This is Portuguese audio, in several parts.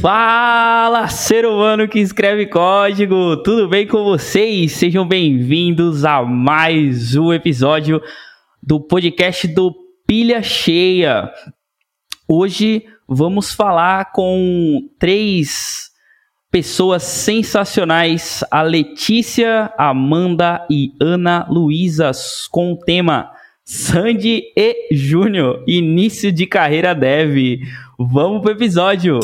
Fala, ser humano que escreve código! Tudo bem com vocês? Sejam bem-vindos a mais um episódio do podcast do Pilha Cheia. Hoje vamos falar com três pessoas sensacionais: a Letícia, Amanda e Ana Luísa, com o tema Sandy e Júnior, início de carreira dev. Vamos pro episódio!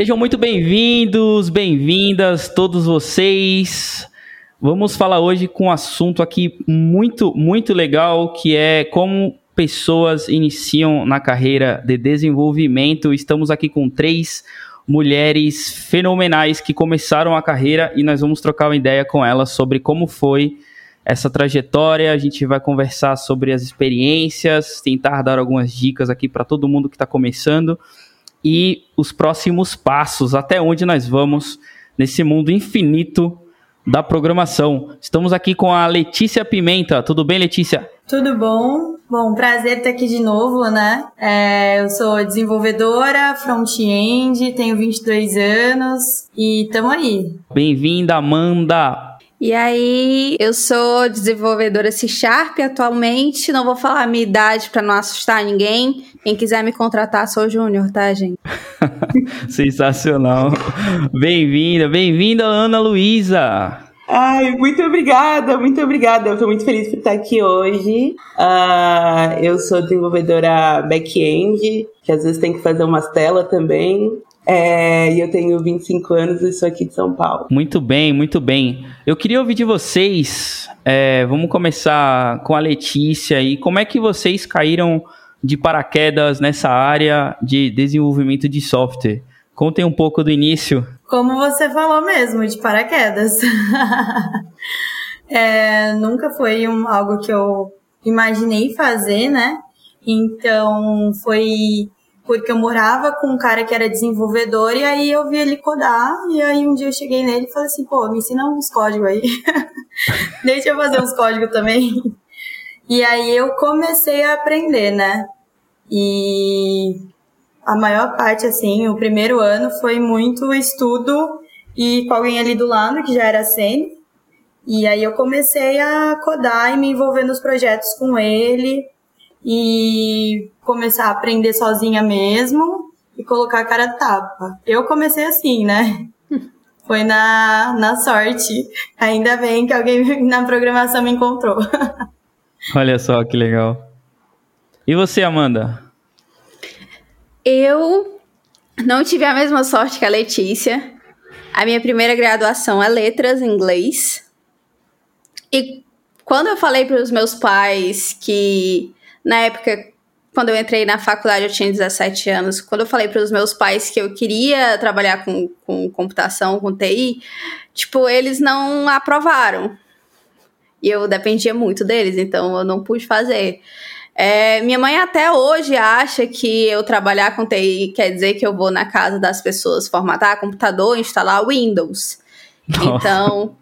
Sejam muito bem-vindos, bem-vindas, todos vocês. Vamos falar hoje com um assunto aqui muito, muito legal, que é como pessoas iniciam na carreira de desenvolvimento. Estamos aqui com três mulheres fenomenais que começaram a carreira e nós vamos trocar uma ideia com elas sobre como foi essa trajetória. A gente vai conversar sobre as experiências, tentar dar algumas dicas aqui para todo mundo que está começando e os próximos passos, até onde nós vamos nesse mundo infinito da programação. Estamos aqui com a Letícia Pimenta. Tudo bem, Letícia? Tudo bom? Bom, prazer estar aqui de novo, né? É, eu sou desenvolvedora, front-end, tenho 22 anos e estamos aí. Bem-vinda, Amanda. E aí, eu sou desenvolvedora C Sharp atualmente. Não vou falar a minha idade para não assustar ninguém. Quem quiser me contratar, sou júnior, tá, gente? Sensacional. Bem-vinda, bem-vinda, Ana Luísa. Ai, muito obrigada, muito obrigada. Eu tô muito feliz por estar aqui hoje. Uh, eu sou desenvolvedora back-end, que às vezes tem que fazer umas telas também. É, e eu tenho 25 anos e sou aqui de São Paulo. Muito bem, muito bem. Eu queria ouvir de vocês, é, vamos começar com a Letícia e como é que vocês caíram de paraquedas nessa área de desenvolvimento de software? Contem um pouco do início. Como você falou mesmo, de paraquedas. é, nunca foi um, algo que eu imaginei fazer, né? Então foi porque eu morava com um cara que era desenvolvedor e aí eu vi ele codar e aí um dia eu cheguei nele e falei assim, pô, me ensina uns códigos aí. Deixa eu fazer uns códigos também. E aí eu comecei a aprender, né? E a maior parte, assim, o primeiro ano foi muito estudo e com alguém ali do lado, que já era sênior. E aí eu comecei a codar e me envolver nos projetos com ele e começar a aprender sozinha mesmo e colocar a cara a tapa. Eu comecei assim, né? Foi na, na sorte. Ainda bem que alguém na programação me encontrou. Olha só que legal. E você, Amanda? Eu não tive a mesma sorte que a Letícia. A minha primeira graduação é letras em inglês. E quando eu falei para os meus pais que na época, quando eu entrei na faculdade, eu tinha 17 anos. Quando eu falei para os meus pais que eu queria trabalhar com, com computação, com TI, tipo, eles não aprovaram. E eu dependia muito deles, então eu não pude fazer. É, minha mãe até hoje acha que eu trabalhar com TI quer dizer que eu vou na casa das pessoas formatar computador, instalar Windows. Nossa. Então,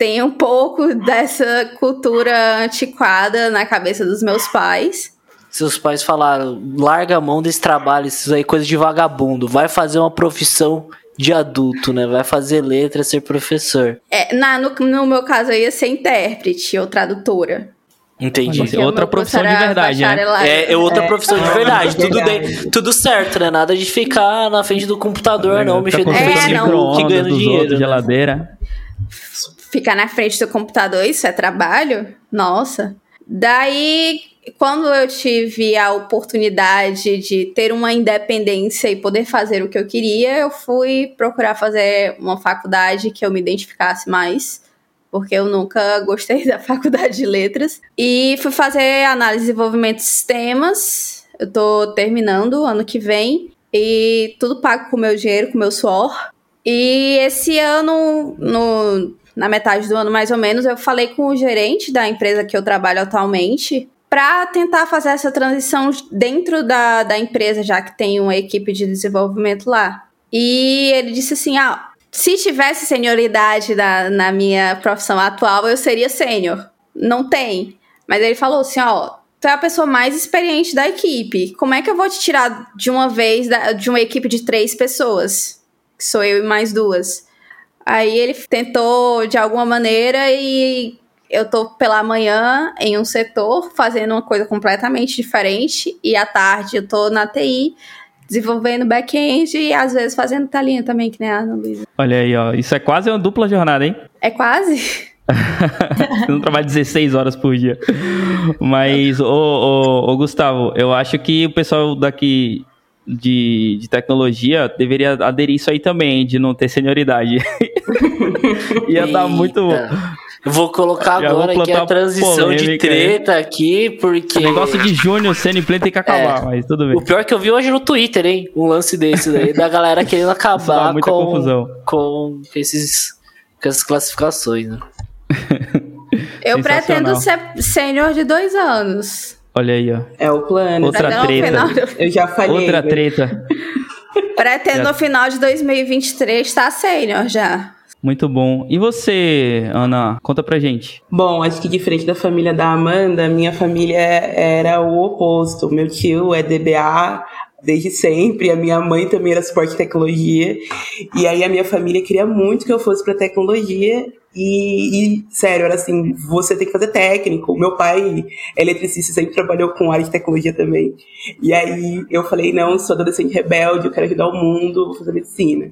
tem um pouco dessa cultura antiquada na cabeça dos meus pais. Seus pais falaram: larga a mão desse trabalho, isso aí é coisa de vagabundo, vai fazer uma profissão de adulto, né? Vai fazer letra, ser professor. É, na, no, no meu caso, eu ia ser intérprete ou tradutora. Entendi. É outra profissão de verdade, né? É, é outra é. profissão de verdade. tudo, de, tudo certo, né? Nada de ficar na frente do computador, não, mexendo no Facebook que ganhando dinheiro. Outros, né? Geladeira ficar na frente do computador, isso é trabalho? Nossa. Daí, quando eu tive a oportunidade de ter uma independência e poder fazer o que eu queria, eu fui procurar fazer uma faculdade que eu me identificasse mais, porque eu nunca gostei da faculdade de letras. E fui fazer análise e desenvolvimento de sistemas. Eu tô terminando ano que vem. E tudo pago com meu dinheiro, com meu suor. E esse ano, no na metade do ano mais ou menos, eu falei com o gerente da empresa que eu trabalho atualmente para tentar fazer essa transição dentro da, da empresa, já que tem uma equipe de desenvolvimento lá. E ele disse assim: ah, se tivesse senioridade na, na minha profissão atual, eu seria sênior. Não tem. Mas ele falou assim, ó, tu é a pessoa mais experiente da equipe. Como é que eu vou te tirar de uma vez da, de uma equipe de três pessoas? Que sou eu e mais duas. Aí ele tentou de alguma maneira e eu tô pela manhã em um setor fazendo uma coisa completamente diferente e à tarde eu tô na TI desenvolvendo back-end e às vezes fazendo talinha também, que nem a Ana Luísa. Olha aí, ó. Isso é quase uma dupla jornada, hein? É quase? eu não trabalho 16 horas por dia. Mas, ô, ô, ô, Gustavo, eu acho que o pessoal daqui de, de tecnologia deveria aderir isso aí também, de não ter senioridade. Ia dar muito. Vou colocar Já agora vou aqui a transição de treta aqui, porque. O negócio de Júnior sendo play tem que acabar, é. mas tudo bem. O pior é que eu vi hoje no Twitter, hein? Um lance desse daí, da galera querendo acabar com, confusão. com esses com essas classificações, né? Eu pretendo ser sênior de dois anos. Olha aí, ó. É o plano. Outra treta. Do... Eu já falei. Outra treta. Pretendo já... no final de 2023 estar sênior já. Muito bom. E você, Ana? Conta pra gente. Bom, acho que diferente da família da Amanda, minha família era o oposto. Meu tio é DBA, desde sempre. A minha mãe também era suporte de tecnologia. E aí a minha família queria muito que eu fosse para tecnologia. E, e, sério, era assim, você tem que fazer técnico. Meu pai é eletricista, sempre trabalhou com área de tecnologia também. E aí eu falei, não, sou adolescente rebelde, eu quero ajudar o mundo, vou fazer medicina.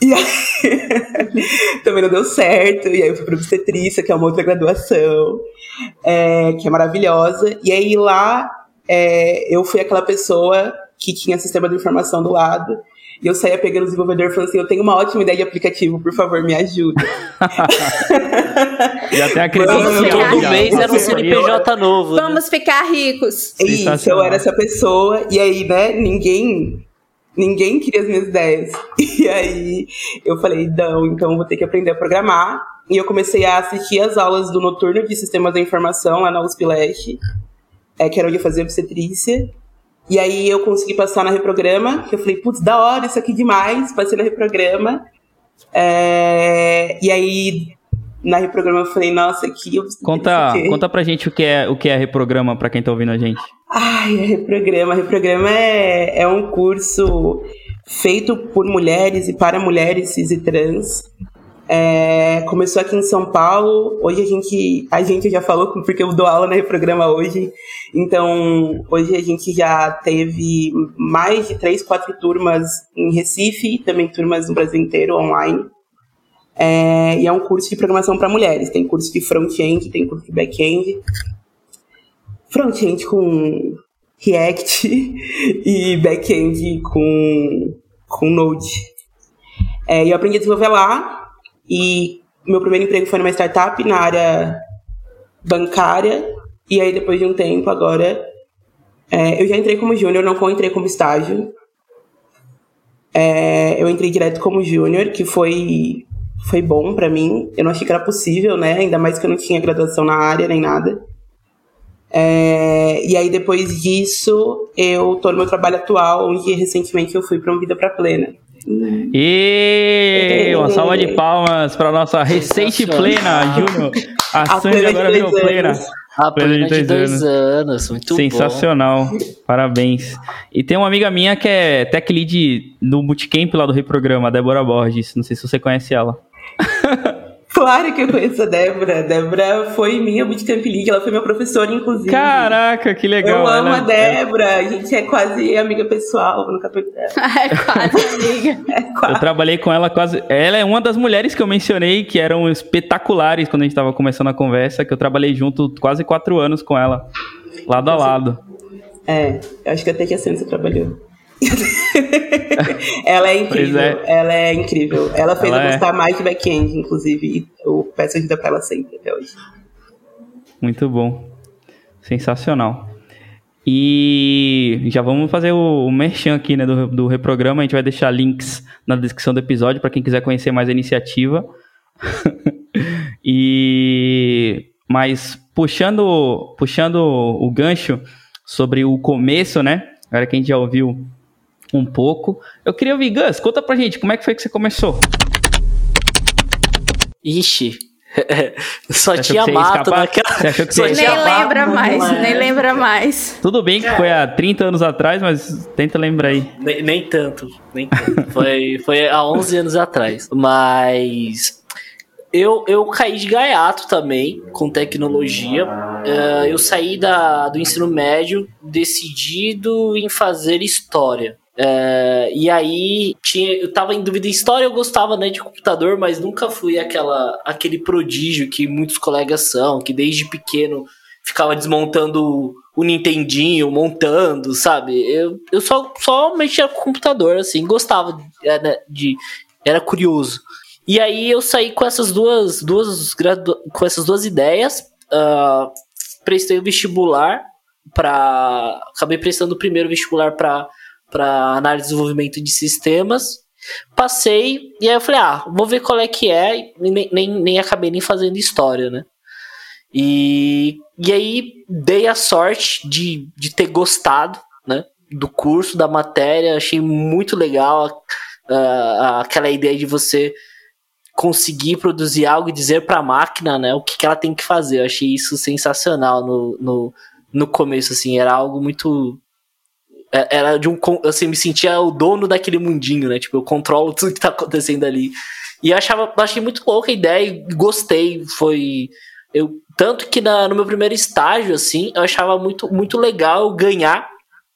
E aí também não deu certo. E aí eu fui para obstetrícia, que é uma outra graduação, é, que é maravilhosa. E aí lá é, eu fui aquela pessoa que tinha sistema de informação do lado. E eu saía pegando o desenvolvedor e falando assim: Eu tenho uma ótima ideia de aplicativo, por favor, me ajuda. e até a credencial. Todo mês era um CNPJ novo. Né? Vamos né? ficar ricos. Isso, eu era essa pessoa. E aí, né, ninguém. Ninguém queria as minhas ideias. E aí eu falei, não, então vou ter que aprender a programar. E eu comecei a assistir as aulas do noturno de sistemas da informação lá na USP Leste, é, que era onde eu fazia obstetrícia. E aí eu consegui passar na Reprograma, que eu falei, putz, da hora, isso aqui demais, passei na Reprograma. É, e aí na Reprograma eu falei, nossa, aqui eu Conta, conta pra gente o que é o que é Reprograma, pra quem tá ouvindo a gente. Ai, Reprograma. Reprograma é, é um curso feito por mulheres e para mulheres cis e trans. É, começou aqui em São Paulo. Hoje a gente, a gente já falou, porque eu dou aula no programa hoje. Então, hoje a gente já teve mais de três, quatro turmas em Recife, também turmas no Brasil inteiro online. É, e é um curso de programação para mulheres. Tem curso de front-end, tem curso de back-end. Front-end com React e back-end com, com Node. É, eu aprendi a desenvolver lá, e meu primeiro emprego foi numa startup na área bancária. E aí, depois de um tempo, agora. É, eu já entrei como júnior, não entrei como estágio. É, eu entrei direto como júnior, que foi, foi bom para mim. Eu não achei que era possível, né? Ainda mais que eu não tinha graduação na área nem nada. É, e aí, depois disso, eu tô no meu trabalho atual, onde recentemente eu fui para uma vida para plena. E uma salva de palmas para nossa recente plena, Júnior. A Sandy agora virou plena. A plena de dois, dois anos. anos. muito Sensacional. bom. Parabéns. E tem uma amiga minha que é tech lead no bootcamp lá do Reprograma, a Débora Borges. Não sei se você conhece ela. Claro que eu conheço a Débora. A Débora foi minha bootcamp lead, ela foi minha professora, inclusive. Caraca, que legal. Eu amo a Débora, a gente é quase amiga pessoal no capítulo dela. é quase amiga. É quase. Eu trabalhei com ela quase. Ela é uma das mulheres que eu mencionei que eram espetaculares quando a gente estava começando a conversa, que eu trabalhei junto quase quatro anos com ela, lado a lado. É, eu acho que até que a Sandy trabalhou. ela é incrível. É. Ela é incrível. Ela fez ela eu é. gostar é... mais de back-end, inclusive. Eu peço ajuda pra ela sempre até hoje. Muito bom. Sensacional. E já vamos fazer o, o merchan aqui né, do, do reprograma. A gente vai deixar links na descrição do episódio para quem quiser conhecer mais a iniciativa. e mas puxando puxando o gancho sobre o começo, né? Agora que a gente já ouviu um pouco. Eu queria ouvir, Gus, conta pra gente, como é que foi que você começou? Ixi, Só Você tinha mato naquela. Só Nem lembra mato, mais, mas- nem lembra mais. Tudo bem que foi há 30 anos atrás, mas tenta lembrar aí. Nem, nem tanto, nem tanto. foi, foi há 11 anos atrás. Mas eu, eu caí de gaiato também com tecnologia. Eh, eu saí da, do ensino médio decidido em fazer história. Eh, e aí tinha, eu tava em dúvida em história, eu gostava né, de computador, mas nunca fui aquela, aquele prodígio que muitos colegas são, que desde pequeno ficava desmontando o Nintendinho, montando, sabe? Eu, eu só, só mexia com o computador, assim, gostava de, era, de- era curioso. E aí eu saí com essas duas, duas com essas duas ideias, ah, prestei o vestibular para acabei prestando o primeiro vestibular para para análise e desenvolvimento de sistemas. Passei e aí eu falei, ah, vou ver qual é que é, nem, nem, nem acabei nem fazendo história, né? E, e aí dei a sorte de, de ter gostado, né? Do curso, da matéria, achei muito legal ah, aquela ideia de você conseguir produzir algo e dizer para a máquina, né, o que, que ela tem que fazer. Eu achei isso sensacional no, no, no começo, assim, era algo muito era de um assim, me sentia o dono daquele mundinho, né? Tipo, eu controlo tudo que tá acontecendo ali. E eu achava, eu achei muito louca a ideia e gostei, foi eu tanto que na- no meu primeiro estágio assim, eu achava muito muito legal ganhar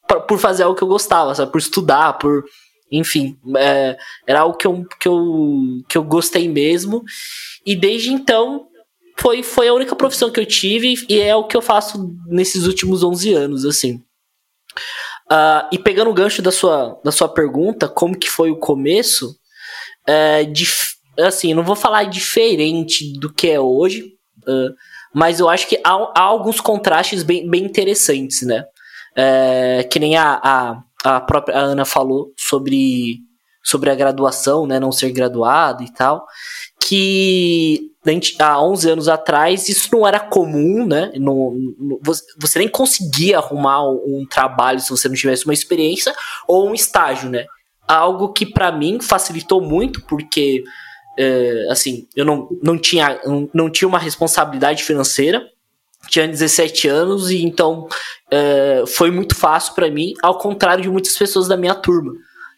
pra- por fazer algo que eu gostava, sabe? Por estudar, por enfim, é, era algo que eu, que, eu, que eu gostei mesmo. E desde então foi, foi a única profissão que eu tive e é o que eu faço nesses últimos 11 anos, assim. Ah, e pegando o gancho da sua, da sua pergunta, como que foi o começo, é, assim, não vou falar diferente do que é hoje, ah, mas eu acho que há, há alguns contrastes bem, bem interessantes, né? É, que nem a, a, a própria Ana falou sobre, sobre a graduação, né? Não ser graduado e tal. Que há 11 anos atrás isso não era comum, né? Não, não- você, nem conseguia arrumar um, um trabalho se você não tivesse uma experiência ou um estágio, né? Algo que para mim facilitou muito, porque é, assim, eu não, não, tinha, não, não tinha uma responsabilidade financeira, tinha 17 anos e então é, foi muito fácil para mim, ao contrário de muitas pessoas da minha turma,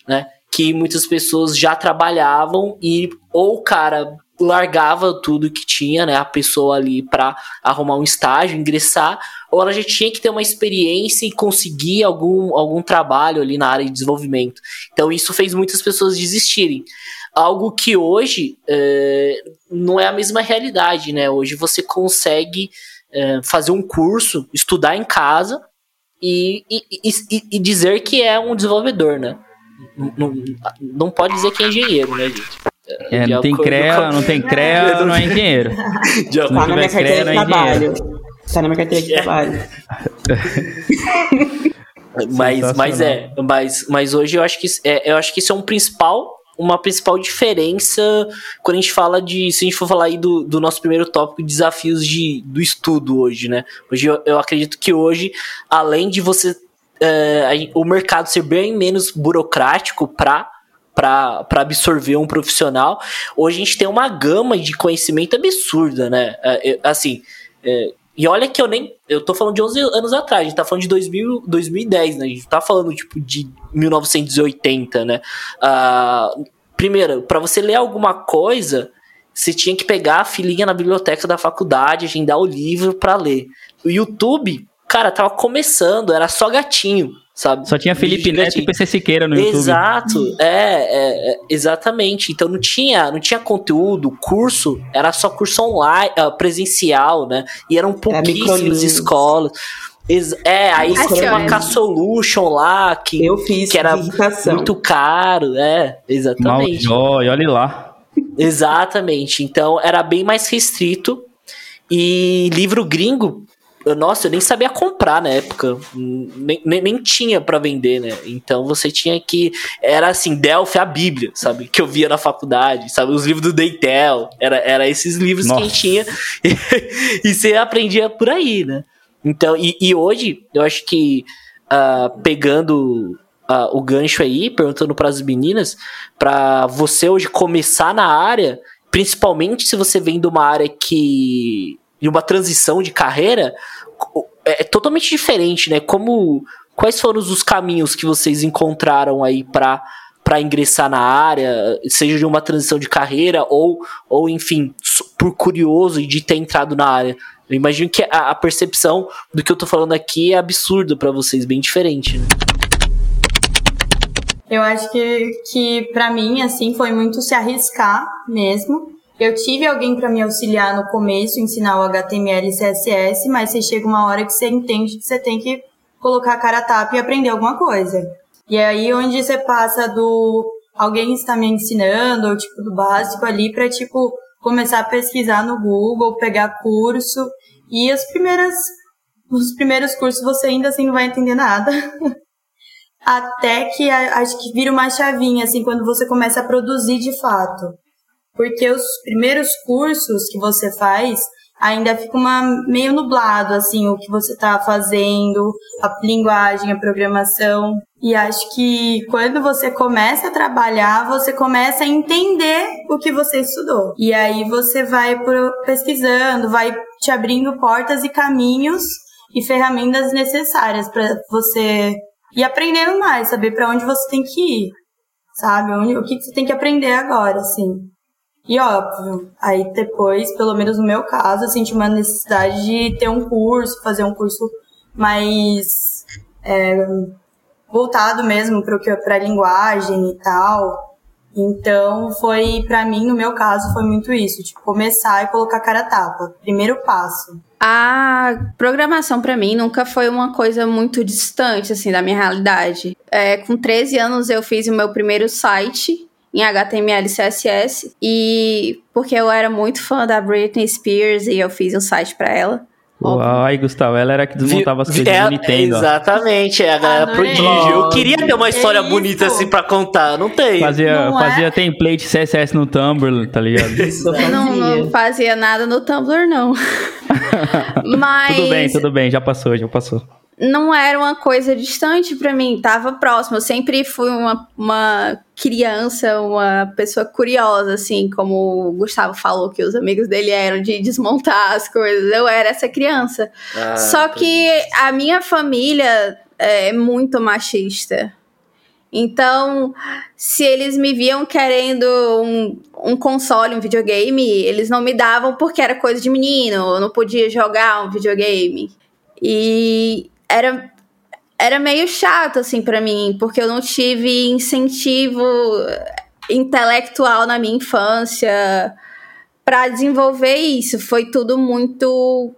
né? Que muitas pessoas já trabalhavam e ou o cara largava tudo que tinha, né, a pessoa ali para arrumar um estágio, ingressar, ou ela já tinha que ter uma experiência e conseguir algum, algum trabalho ali na área de desenvolvimento. Então isso fez muitas pessoas desistirem. Algo que hoje é, não é a mesma realidade, né? Hoje você consegue é, fazer um curso, estudar em casa e, e, e, e dizer que é um desenvolvedor, né? Não, não, não pode dizer que é engenheiro, né, gente? É, não tem CREA, não tem CREA, não é engenheiro. De Não Tá na minha CREA, carteira de não é trabalho. Tá na minha carteira de É. trabalho. Mas, mas é, mas, mas hoje eu acho que é, eu acho que isso é um principal, uma principal diferença quando a gente fala de, se a gente for falar aí do, do nosso primeiro tópico, desafios de, do estudo hoje, né? Hoje eu, eu acredito que hoje, além de você aí o mercado ser bem menos burocrático para para absorver um profissional, hoje a gente tem uma gama de conhecimento absurda, né? É, assim, é, e olha que eu nem. Eu tô falando de 11 anos atrás, a gente tá falando de 2000, 2010, né? A gente tá falando, tipo, de 1980, né? Ah, primeiro, para você ler alguma coisa, você tinha que pegar a filinha na biblioteca da faculdade, agendar o livro para ler. O YouTube, cara, tava começando, era só gatinho, sabe? Só tinha Felipe Neto e. PC Siqueira no YouTube. Exato, é, é, é, exatamente. Então não tinha, não tinha conteúdo, curso era só curso online, ah, presencial, né? E eram pouquíssimas microlinks. escolas. É, aí tinha uma que K-Solution lá que, Eu fiz que era muito caro, é, exatamente. Maljoy, olha lá. Exatamente. Então era bem mais restrito. E livro gringo, eu- nossa, eu nem sabia comprar na época. Nem, nem, nem tinha pra vender, né? Então você tinha que. Era assim, Delphi, a Bíblia, sabe? Que eu via na faculdade, sabe? Os livros do Deitel. Era, era esses livros que a gente Nossa. tinha. e você aprendia por aí, né? Então, e, e hoje, eu acho que ah, pegando ah, o gancho aí, perguntando para as meninas, para você hoje começar na área, principalmente se você vem de uma área que. De uma transição de carreira, é, é totalmente diferente, né? Como. Quais foram os caminhos que vocês encontraram aí para para ingressar na área, seja de uma transição de carreira ou, ou enfim, por curioso de ter entrado na área? Eu imagino que a, a percepção do que eu tô falando aqui é absurdo para vocês, bem diferente, né? Eu acho que, que para mim, assim, foi muito se arriscar mesmo. Eu tive alguém para me auxiliar no começo, ensinar o HTML e CSS, mas você chega uma hora que você entende que você tem que colocar a cara a tapa e aprender alguma coisa. E é aí onde você passa do alguém está me ensinando, ou tipo, do básico ali, para tipo, começar a pesquisar no Google, pegar curso. E as primeiras, os primeiros cursos você ainda assim não vai entender nada. Até que acho que vira uma chavinha, assim, quando você começa a produzir de fato. Porque os primeiros cursos que você faz ainda fica uma, meio nublado, assim, o que você está fazendo, a linguagem, a programação. E acho que quando você começa a trabalhar, você começa a entender o que você estudou. E aí você vai pesquisando, vai te abrindo portas e caminhos e ferramentas necessárias para você e aprendendo mais, saber para onde você tem que ir, sabe? O que você tem que aprender agora, assim. E óbvio, aí depois, pelo menos no meu caso, eu senti uma necessidade de ter um curso, fazer um curso mais é, voltado mesmo para a linguagem e tal. Então, foi, para mim, no meu caso, foi muito isso, tipo, começar e colocar cara a tapa. Primeiro passo. A programação para mim nunca foi uma coisa muito distante, assim, da minha realidade. É, com 13 anos eu fiz o meu primeiro site em HTML e CSS e porque eu era muito fã da Britney Spears e eu fiz um site para ela. Ai, Gustavo, ela era que desmontava as coisas é, do Nintendo. Exatamente, é a galera prodígio. Eu queria ter uma história é bonita assim pra contar, não tem. Fazia, não é? fazia é? template CSS no Tumblr, tá ligado? não, não fazia nada no Tumblr, não. Mas... Tudo bem, tudo bem, já passou, já passou não era uma coisa distante para mim, tava próximo. Eu sempre fui uma, uma criança, uma pessoa curiosa, assim, como o Gustavo falou que os amigos dele eram de desmontar as coisas. Eu era essa criança. Ah, Só que a minha família é muito machista. Então, se eles me viam querendo um, um console, um videogame, eles não me davam porque era coisa de menino, eu não podia jogar um videogame. E era era meio chato assim para mim, porque eu não tive incentivo intelectual na minha infância para desenvolver isso. Foi tudo muito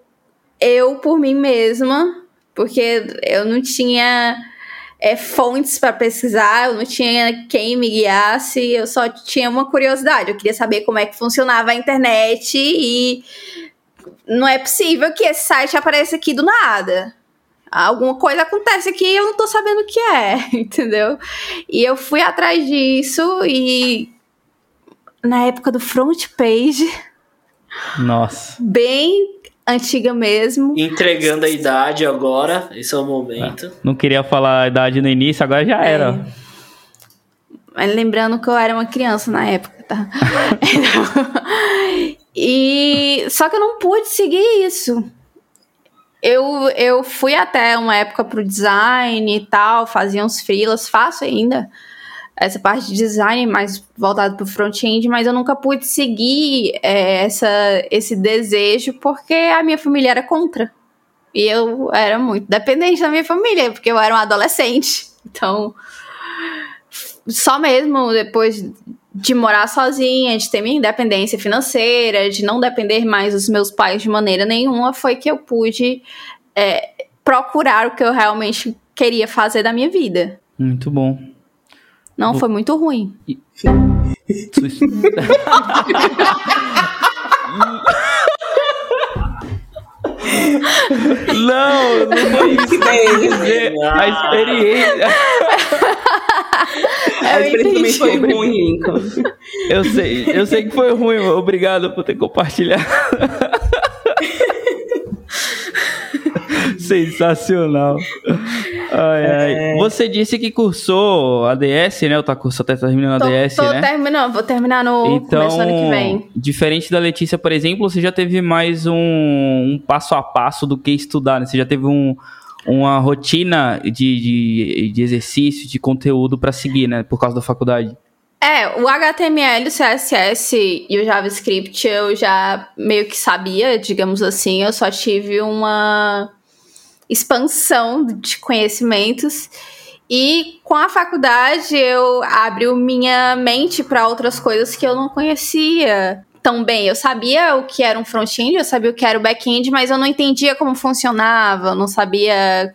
eu por mim mesma, porque eu não tinha é, fontes para pesquisar, eu não tinha quem me guiasse, eu só tinha uma curiosidade. Eu queria saber como é que funcionava a internet e não é possível que esse site apareça aqui do nada alguma coisa acontece aqui e eu não tô sabendo o que é, entendeu? E eu fui atrás disso e na época do front page. Nossa. Bem antiga mesmo. Entregando a idade agora, esse é o momento. É, não queria falar a idade no início, agora já é. era. Mas lembrando que eu era uma criança na época, tá? e só que eu não pude seguir isso eu, eu fui até uma época pro design e tal, fazia uns freelas, faço ainda essa parte de design mais voltado pro front-end, mas eu nunca pude seguir é, essa, esse desejo porque a minha família era contra. E eu era muito dependente da minha família, porque eu era um adolescente. Então, só mesmo depois de morar sozinha, de ter minha independência financeira, de não depender mais dos meus pais de maneira nenhuma, foi que eu pude é, procurar o que eu realmente queria fazer da minha vida. Muito bom. Não, Vou... foi muito ruim. não, não foi isso. A experiência. A experiência também foi ruim, Lincoln. Eu sei, eu sei que foi ruim. Obrigado por ter compartilhado. Sensacional. Ai, ai. É... Você disse que cursou ADS, né? Ou tá cursando até tá terminando tô, ADS, tô né? terminando, vou terminar no então, começo do ano que vem. Diferente da Letícia, por exemplo, você já teve mais um, um passo a passo do que estudar, né? Você já teve um, uma rotina de, de, de exercício, de conteúdo para seguir, né? Por causa da faculdade. É, o HTML, o CSS e o JavaScript eu já meio que sabia, digamos assim. Eu só tive uma expansão de conhecimentos. E com a faculdade eu abri minha mente para outras coisas que eu não conhecia tão bem. Eu sabia o que era um front-end, eu sabia o que era o back-end, mas eu não entendia como funcionava, eu não sabia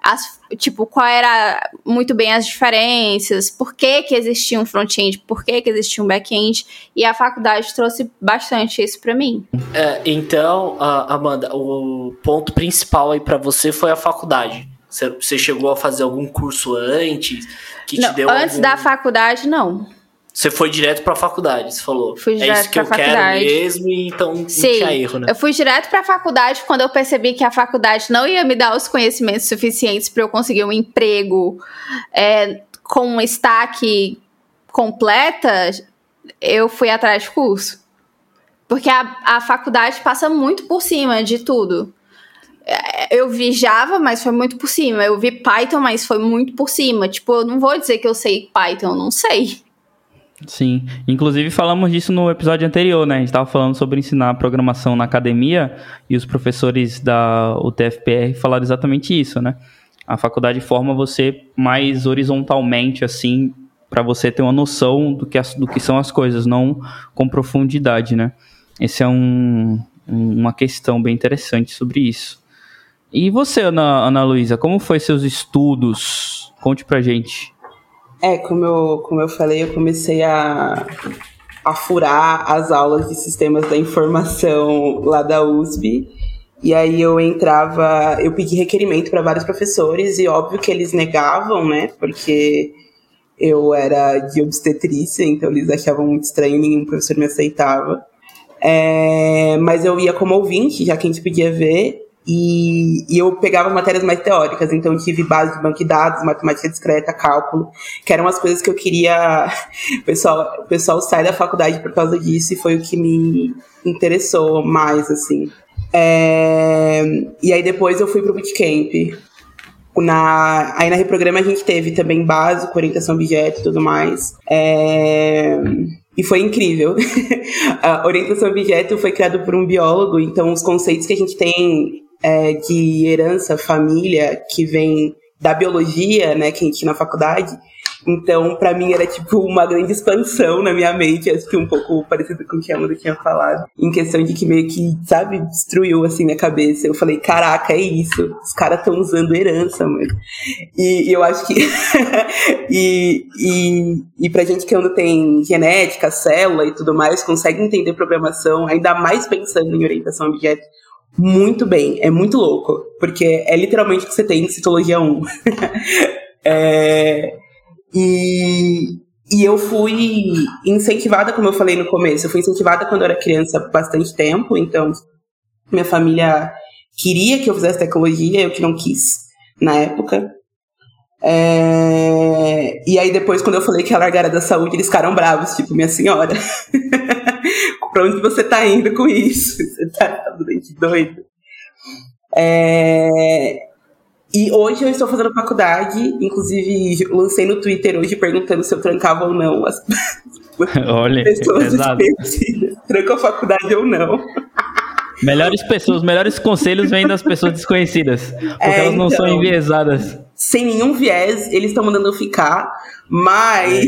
as, tipo qual era muito bem as diferenças, por que que existia um front-end, por que que existia um back-end, e a faculdade trouxe bastante isso para mim. É, então, Amanda, o ponto principal aí para você foi a faculdade. Você chegou a fazer algum curso antes que não, te deu antes algum... da faculdade não. Você foi direto pra faculdade, você falou. Fui direto é isso que eu faculdade. quero mesmo, então Sim, não tinha erro, né? Eu fui direto pra faculdade quando eu percebi que a faculdade não ia me dar os conhecimentos suficientes para eu conseguir um emprego é, com um stack completa, eu fui atrás de curso. Porque a, a faculdade passa muito por cima de tudo. É, eu vi Java, mas foi muito por cima. Eu vi Python, mas foi muito por cima. Tipo, eu não vou dizer que eu sei Python, eu não sei. Sim, inclusive falamos disso no episódio anterior, né? A gente estava falando sobre ensinar programação na academia e os professores da UTFPR falaram exatamente isso, né? A faculdade forma você mais horizontalmente, assim, para você ter uma noção do que, as, do que são as coisas, não com profundidade, né? Essa é um, uma questão bem interessante sobre isso. E você, Ana, Ana Luísa, como foi seus estudos? Conte pra gente. É, como eu, como eu falei, eu comecei a, a furar as aulas de sistemas da informação lá da USP. E aí eu entrava, eu pedi requerimento para vários professores e óbvio que eles negavam, né? Porque eu era de obstetrícia, então eles achavam muito estranho, nenhum professor me aceitava. É, mas eu ia como ouvinte, já que a gente podia ver, e, e, eu pegava matérias mais teóricas, então tive base de banco de dados, matemática discreta, cálculo, que eram as coisas que eu queria. O pessoal, o pessoal sai da faculdade por causa disso e foi o que me interessou mais, assim. É, e aí depois eu fui pro bootcamp. Na, aí na Reprograma a gente teve também básico, orientação objeto e tudo mais. É, e foi incrível. a orientação objeto foi criado por um biólogo, então os conceitos que a gente tem é, de herança, família, que vem da biologia, né, que a gente tinha na faculdade. Então, para mim era tipo uma grande expansão na minha mente, acho que um pouco parecido com o que a Amanda tinha falado, em questão de que meio que, sabe, destruiu assim minha cabeça. Eu falei, caraca, é isso, os caras estão usando herança, mano. E, e eu acho que. e, e, e pra gente que ainda tem genética, célula e tudo mais, consegue entender programação, ainda mais pensando em orientação a objeto muito bem. É muito louco. Porque é literalmente o que você tem em Citologia 1. é, e, e eu fui incentivada, como eu falei no começo, eu fui incentivada quando eu era criança bastante tempo. Então, minha família queria que eu fizesse tecnologia, eu que não quis na época. É... E aí depois, quando eu falei que ia largar da saúde, eles ficaram bravos, tipo, minha senhora. pra onde você tá indo com isso? Você tá doido. É... E hoje eu estou fazendo faculdade, inclusive lancei no Twitter hoje perguntando se eu trancava ou não as Olha, pessoas desconhecidas. Tranco a faculdade ou não. Melhores pessoas, melhores conselhos vêm das pessoas desconhecidas. Porque é, elas não então, são enviesadas. Sem nenhum viés, eles estão mandando eu ficar, mas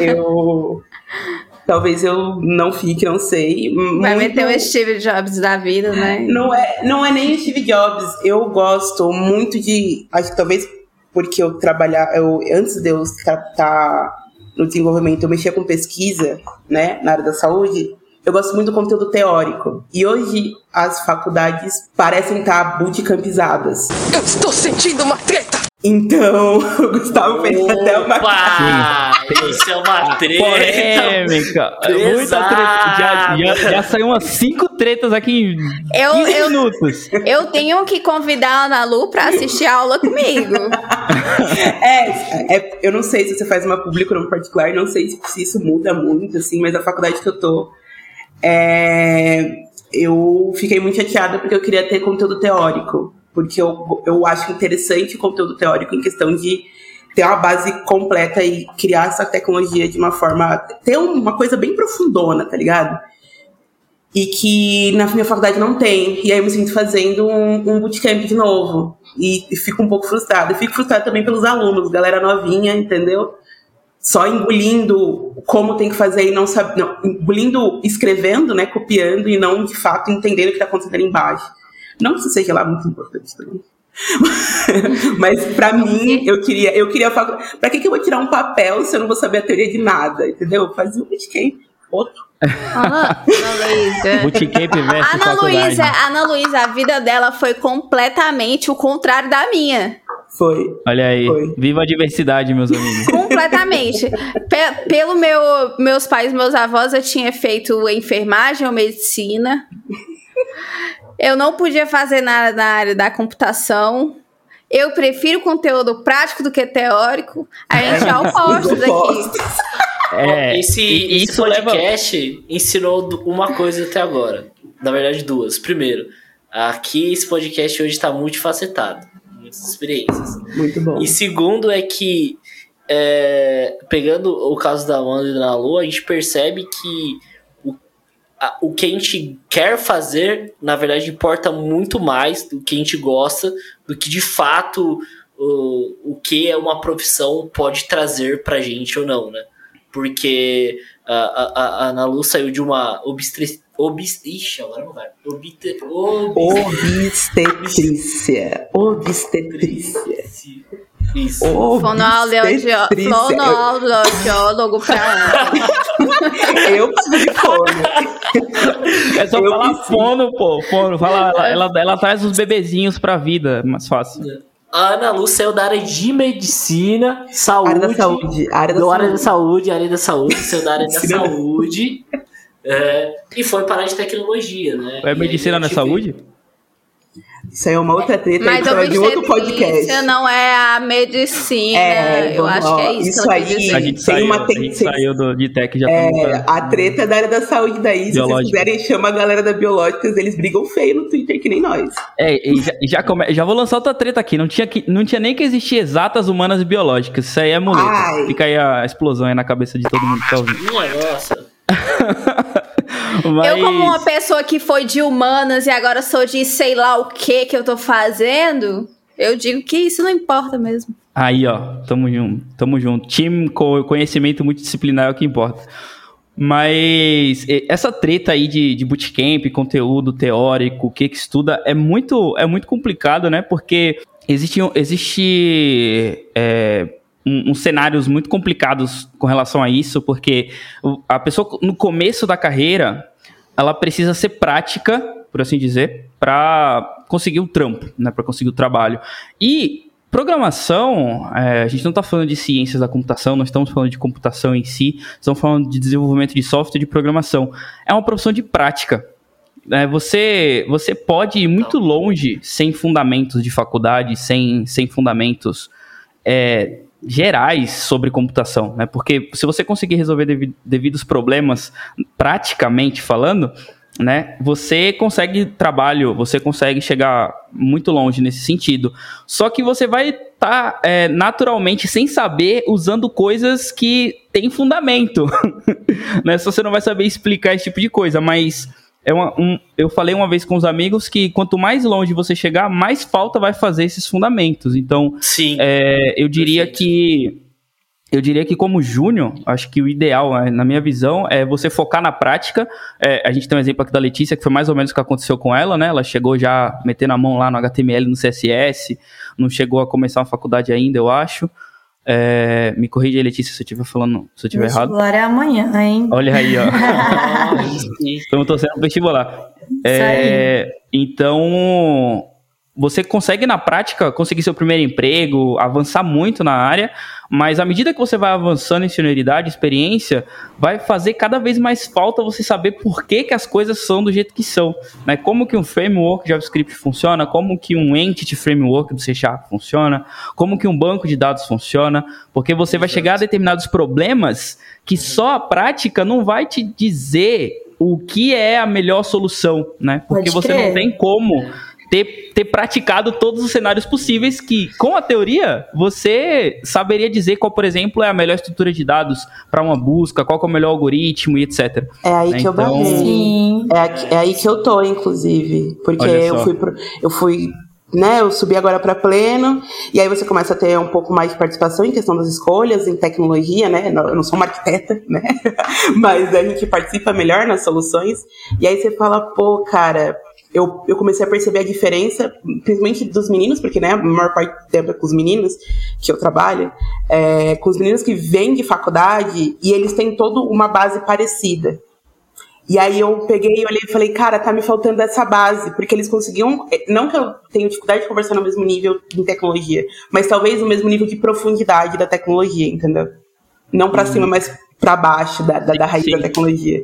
eu Talvez eu não fique, não sei. Vai muito... meter o Steve Jobs da vida, né? Não é, não é nem o Steve Jobs. Eu gosto muito de. Acho que talvez porque eu trabalhar. Eu, antes de eu estar tá no desenvolvimento, eu mexia com pesquisa, né, na área da saúde. Eu gosto muito do conteúdo teórico. E hoje as faculdades parecem estar bootcampizadas. Eu estou sentindo uma treta! Então, o Gustavo fez até uma! Isso é uma treta. Polêmica. Muita treta. Já, já, já saiu umas cinco tretas aqui em Eu, 15 eu, minutos. eu tenho que convidar a Ana Lu pra assistir a aula comigo. É, é, eu não sei se você faz uma pública ou uma particular, não sei se, se isso muda muito, assim, mas a faculdade que eu tô, é, eu fiquei muito chateada porque eu queria ter conteúdo teórico, porque eu, eu acho interessante o conteúdo teórico em questão de ter uma base completa e criar essa tecnologia de uma forma, ter uma coisa bem profundona, tá ligado? E que na minha faculdade não tem. E aí eu me sinto fazendo um, um bootcamp de novo. E, e fico um pouco frustrada. Fico frustrada também pelos alunos, galera novinha, entendeu? Só engolindo como tem que fazer e não sabe. Não, engolindo, escrevendo, né? Copiando e não de fato entendendo o que está acontecendo embaixo. Não que isso seja lá muito importante também. Mas pra mim, eu queria, eu queria falar. Pra que, que eu vou tirar um papel se eu não vou saber a teoria de nada? Entendeu? Fazer um bootcamp. Outro. Ana, Ana Luísa. Ana. Luísa, Ana Luísa, a vida dela foi completamente o contrário da minha. Foi. Olha aí. Foi. Viva a diversidade, meus amigos. Completamente. Pe- pelo meu, meus pais, meus avós, eu tinha feito enfermagem ou medicina. Eu não podia fazer nada na área da computação. Eu prefiro conteúdo prático do que teórico. A gente é oposto daqui. Opostos. É, esse, esse isso leva- podcast ensinou uma coisa até agora. Na verdade, duas. Primeiro, aqui esse podcast hoje está multifacetado. Muitas experiências. Muito bom. E segundo é que, é, pegando o caso da Amanda e da Lu, a gente percebe que o, que a gente quer fazer, na verdade, importa muito mais do que a gente gosta, do que de fato o, o que é uma profissão pode trazer pra gente ou não, né? Porque a, a, a Ana Lu saiu de uma obstre... Obst... Ixi, agora não vai. Obte... Obst... Obstetrícia. Obstetrícia. Isso. Fonoaudiólogo Obstetrícia. fonoaudiólogo pra Eu preciso de fone. É só Eu falar preciso. fono, pô. Fono. Fala, ela, ela, ela traz os bebezinhos pra vida, mais fácil. A Ana Lu saiu da área de medicina, saúde. Área da saúde. Área da do área da saúde. área da saúde, saiu da área da saúde. é, e foi para a área de tecnologia, né? É E medicina aí não a é gente saúde? Isso aí é uma outra treta Mas aí a que de outro podcast. não é a medicina. É, eu acho lá. que é isso. Isso aí-. A gente Tem saiu, uma a gente saiu do, de tech já É, a treta da área da saúde daí, se vocês quiserem, chama a galera da Biológicas, eles brigam feio no Twitter, que nem nós. É, e já, já, come- já vou lançar outra treta aqui. Não tinha, que, não tinha nem que existir exatas, humanas e biológicas. Isso aí é muleta. Ai. Fica aí a explosão aí na cabeça de todo mundo que tá ouvindo. Nossa. Mas, Eu, como uma pessoa que foi de humanas e agora sou de sei lá o que que eu tô fazendo, eu digo que isso não importa mesmo. Aí, ó, tamo junto. Tamo junto. Time com conhecimento multidisciplinar é o que importa. Mas essa treta aí de, de bootcamp, conteúdo teórico, o que que estuda, é muito, é muito complicado, né? Porque existe, existe é, um- uns cenários muito complicados com relação a isso, porque a pessoa no começo da carreira, ela precisa ser prática, por assim dizer, para conseguir o trampo, né? Para conseguir o trabalho. E programação, é, a gente não está falando de ciências da computação, não estamos falando de computação em si, estamos falando de desenvolvimento de software de programação. É uma profissão de prática. né? você, você pode ir muito longe sem fundamentos de faculdade, sem, sem fundamentos é, gerais sobre computação, né? Porque se você conseguir resolver devi- devidos problemas, praticamente falando, né? Você consegue trabalho, você consegue chegar muito longe nesse sentido. Só que você vai estar naturalmente sem saber usando coisas que têm fundamento, né? Se você não vai saber explicar esse tipo de coisa, mas é uma- um- eu falei uma vez com os amigos que quanto mais longe você chegar, mais falta vai fazer esses fundamentos. Então, Sim. é, eu diria Perfeito. que eu diria que como júnior, acho que o ideal, né, na minha visão, é você focar na prática. É, a gente tem um exemplo aqui da Letícia, que foi mais ou menos o que aconteceu com ela, né? Ela chegou já metendo a mão lá no HTML, no CSS, não chegou a começar a faculdade ainda, eu acho. É, me corrija aí, Letícia, se eu estiver falando, se eu estiver errado. Vestibular é amanhã, hein? Olha aí, ó. Estamos torcendo pro vestibular. Isso É, então, você consegue na prática conseguir seu primeiro emprego, avançar muito na área, mas à medida que você vai avançando em senioridade, experiência, vai fazer cada vez mais falta você saber por que, que as coisas são do jeito que são, né? Como que um framework JavaScript funciona, como que um entity framework do C Sharp funciona, como que um banco de dados funciona, porque você vai chegar a determinados problemas que só a prática não vai te dizer o que é a melhor solução, né? Porque você não tem como ter, ter praticado todos os cenários possíveis que, com a teoria, você saberia dizer qual, por exemplo, é a melhor estrutura de dados para uma busca, qual que é o melhor algoritmo e etc. É aí que eu Então- barrei. Sim. É, é aí que eu tô, inclusive. Porque eu fui, pro- eu fui, né, eu subi agora para pleno, e aí você começa a ter um pouco mais de participação em questão das escolhas, em tecnologia, né? Não- Eu não sou uma arquiteta, né? Mas a gente participa melhor nas soluções. E aí você fala, pô, cara, eu, eu comecei a perceber a diferença, principalmente dos meninos, porque, né, a maior parte do tempo é com os meninos que eu trabalho, é, com os meninos que vêm de faculdade e eles têm toda uma base parecida. E aí eu peguei e olhei e falei, cara, tá me faltando essa base, porque eles conseguiam. eh, Não que eu tenha dificuldade de conversar no mesmo nível em tecnologia, mas talvez no mesmo nível de profundidade da tecnologia, entendeu? Não pra cima, mas pra baixo da, da, da raiz Sim. da tecnologia.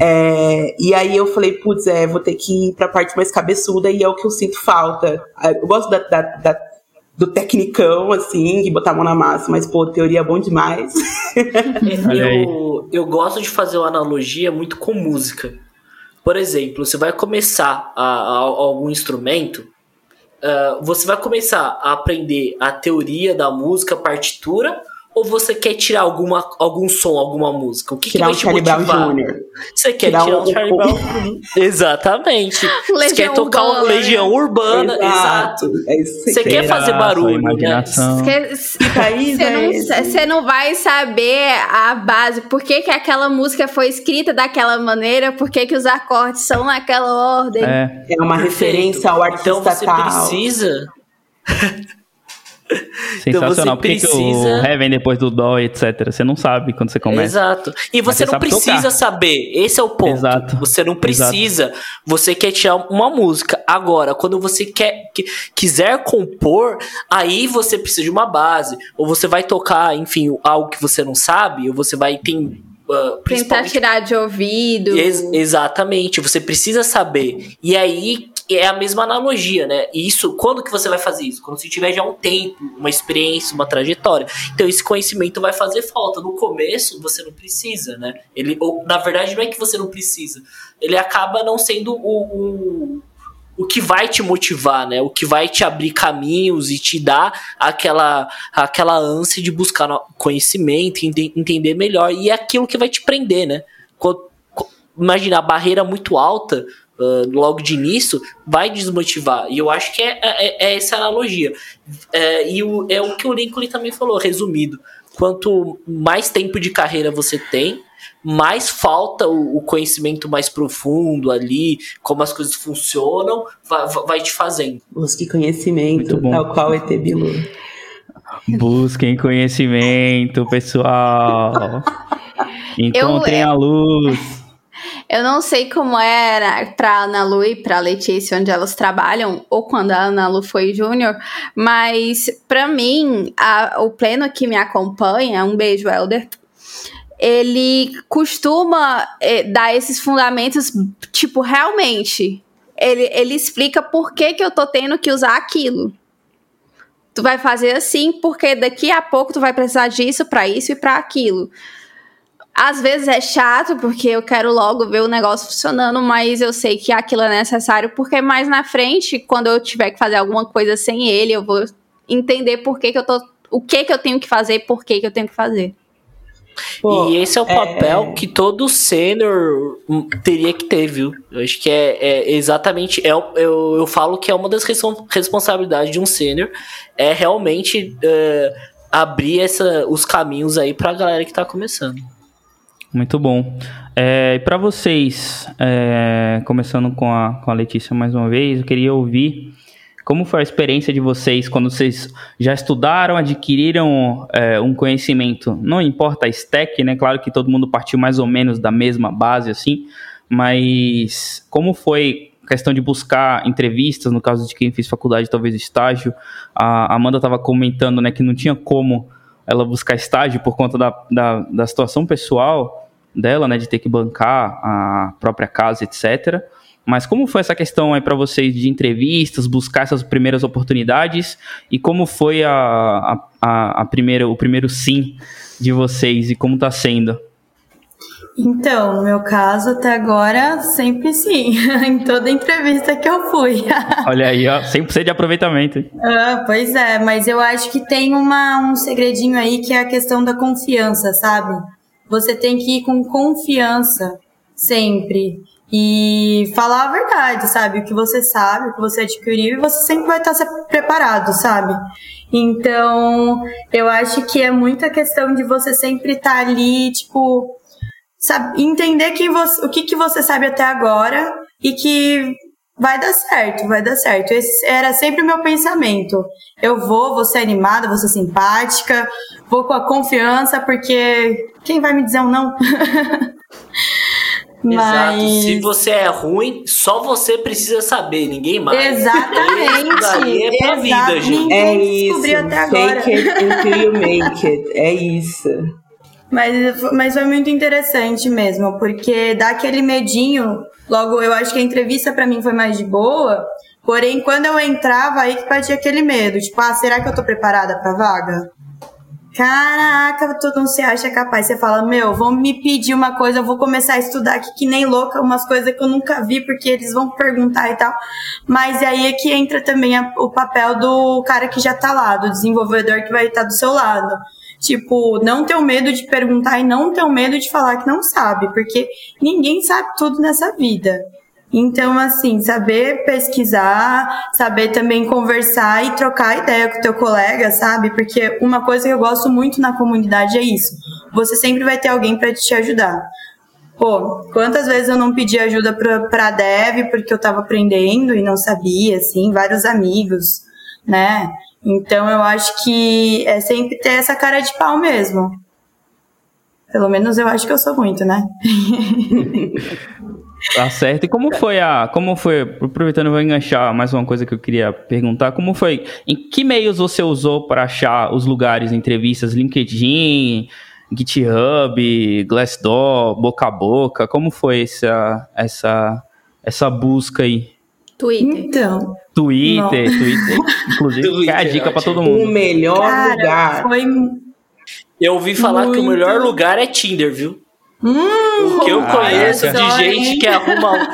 É, e aí eu falei, putz, é, vou ter que ir pra parte mais cabeçuda e é o que eu sinto falta. Ah, Eu gosto da, da- da- do tecnicão, assim, de botar a mão na massa, mas, pô, teoria é bom demais. Eu, eu gosto de fazer uma analogia muito com música. Por exemplo, você vai começar a, a- algum instrumento, ah, você vai começar a aprender a teoria da música, a partitura, ou você quer tirar alguma, algum som, alguma música? O que, que Tirar vai um te Charlie Brown motivar? Jr. Você quer Tirar tirar um- um Charlie Brown? Exatamente. Você Legião quer tocar uma. Legião Urbana? Exato. É isso que Você quer fazer barulho, né? Você não, você não vai saber a base, por que, que aquela música foi escrita daquela maneira, por que, que os acordes são naquela ordem. É, É uma Perfeito. referência ao artista Então você tal. precisa. sensacional. Por que, que precisa- o Ré vem depois do Dó, etc. Você não sabe quando você começa. Exato. E você você não precisa tocar. saber. Esse é o ponto. Exato. Você não precisa. Você quer tirar uma música. Agora, quando você quer que- quiser compor, aí você precisa de uma base. Ou você vai tocar, enfim, algo que você não sabe, ou você vai ter. Uh, Tentar principalmente tirar de ouvido. Ex- exatamente, você precisa saber. E aí é a mesma analogia, né? E isso, quando que você vai fazer isso? Quando você tiver já um tempo, uma experiência, uma trajetória. Então esse conhecimento vai fazer falta. No começo você não precisa, né? Ele, ou, na verdade não é que você não precisa. Ele acaba não sendo o, o, o que vai te motivar, né? O que vai te abrir caminhos e te dar aquela, aquela ânsia de buscar conhecimento, ente- entender melhor. E é aquilo que vai te prender, né? Imagina, a barreira muito alta, ah, logo de início, vai desmotivar. E eu acho que é, é, é essa analogia. É, e o, é o que o Lincoln também falou, resumido. Quanto mais tempo de carreira você tem, mais falta o, o conhecimento mais profundo ali, como as coisas funcionam, vai, vai te fazendo. Busque conhecimento, tal qual ET Bilu. Busquem conhecimento, pessoal. Encontrem Eu- a luz. Eu não sei como era pra Ana Lu e pra Letícia, onde elas trabalham, ou quando a Ana Lu foi júnior, mas pra mim, a- o pleno que me acompanha, um beijo, Helder, ele costuma eh, dar esses fundamentos, tipo, realmente. Ele, ele explica por que, que eu tô tendo que usar aquilo. Tu vai fazer assim, porque daqui a pouco tu vai precisar disso pra isso e pra aquilo. Às vezes é chato, porque eu quero logo ver o negócio funcionando, mas eu sei que aquilo é necessário, porque mais na frente, quando eu tiver que fazer alguma coisa sem ele, eu vou entender por que, que eu tô. O que que eu tenho que fazer e por que, que eu tenho que fazer. Pô, e esse é o papel que todo sênior teria que ter, viu? Eu acho que é, é exatamente. É, eu, eu falo que é uma das respon- responsabilidades de um sênior é realmente é, abrir essa, os caminhos aí pra galera que tá começando. Muito bom. É, e para vocês, é, começando com a, com a Letícia mais uma vez, eu queria ouvir como foi a experiência de vocês quando vocês já estudaram, adquiriram é, um conhecimento, não importa a stack, né? Claro que todo mundo partiu mais ou menos da mesma base, assim, mas como foi questão de buscar entrevistas, no caso de quem fez faculdade, talvez estágio. A Amanda estava comentando né, que não tinha como ela buscar estágio por conta da, da, da situação pessoal dela, né, de ter que bancar a própria casa, etc. Mas como foi essa questão aí para vocês de entrevistas, buscar essas primeiras oportunidades e como foi a, a, a primeira, o primeiro sim de vocês e como está sendo? Então, no meu caso, até agora, sempre sim. em toda entrevista que eu fui. Olha aí, ó, 100% de aproveitamento. Ah, pois é, mas eu acho que tem uma, um segredinho aí que é a questão da confiança, sabe? Você tem que ir com confiança sempre e falar a verdade, sabe? O que você sabe, o que você adquiriu, e você sempre vai estar preparado, sabe? Então, eu acho que é muita questão de você sempre estar ali, tipo, sabe, entender que você, o que, que você sabe até agora e que vai dar certo, vai dar certo. Esse era sempre o meu pensamento. Eu vou, vou ser animada, vou ser simpática, vou com a confiança, porque quem vai me dizer um não? Mas... Exato. Se você é ruim, só você precisa saber, ninguém mais. Exatamente. é pra vida, gente. É isso. Até agora. Fake it until you make it. É isso. Mas, mas foi muito interessante mesmo, porque dá aquele medinho. Logo, eu acho que a entrevista para mim foi mais de boa. Porém, quando eu entrava, aí que batia aquele medo. Tipo, ah, será que eu tô preparada pra vaga? Caraca, tu não se acha capaz. Você fala, meu, vão me pedir uma coisa, eu vou começar a estudar aqui que nem louca, umas coisas que eu nunca vi, porque eles vão perguntar e tal. Mas aí é que entra também a, o papel do cara que já tá lá, do desenvolvedor que vai estar do seu lado. Tipo, não ter o medo de perguntar e não ter o medo de falar que não sabe, porque ninguém sabe tudo nessa vida. Então, assim, saber pesquisar, saber também conversar e trocar ideia com o teu colega, sabe? Porque uma coisa que eu gosto muito na comunidade é isso. Você sempre vai ter alguém para te ajudar. Pô, quantas vezes eu não pedi ajuda pra, pra dev porque eu tava aprendendo e não sabia, assim, vários amigos, né? Então eu acho que é sempre ter essa cara de pau mesmo. Pelo menos eu acho que eu sou muito, né? Tá certo. E como foi a. Como foi. Aproveitando, eu vou enganchar mais uma coisa que eu queria perguntar. Como foi. Em que meios você usou para achar os lugares, entrevistas? LinkedIn, GitHub, Glassdoor, boca a boca? Como foi essa, essa, essa busca aí? Twitter. Então. Twitter, Twitter. Inclusive, Twitter, é a dica para todo mundo. O melhor Cara, lugar. Foi. Eu ouvi falar muito... que o melhor lugar é Tinder, viu? Hum, o que eu conheço de gente que arruma,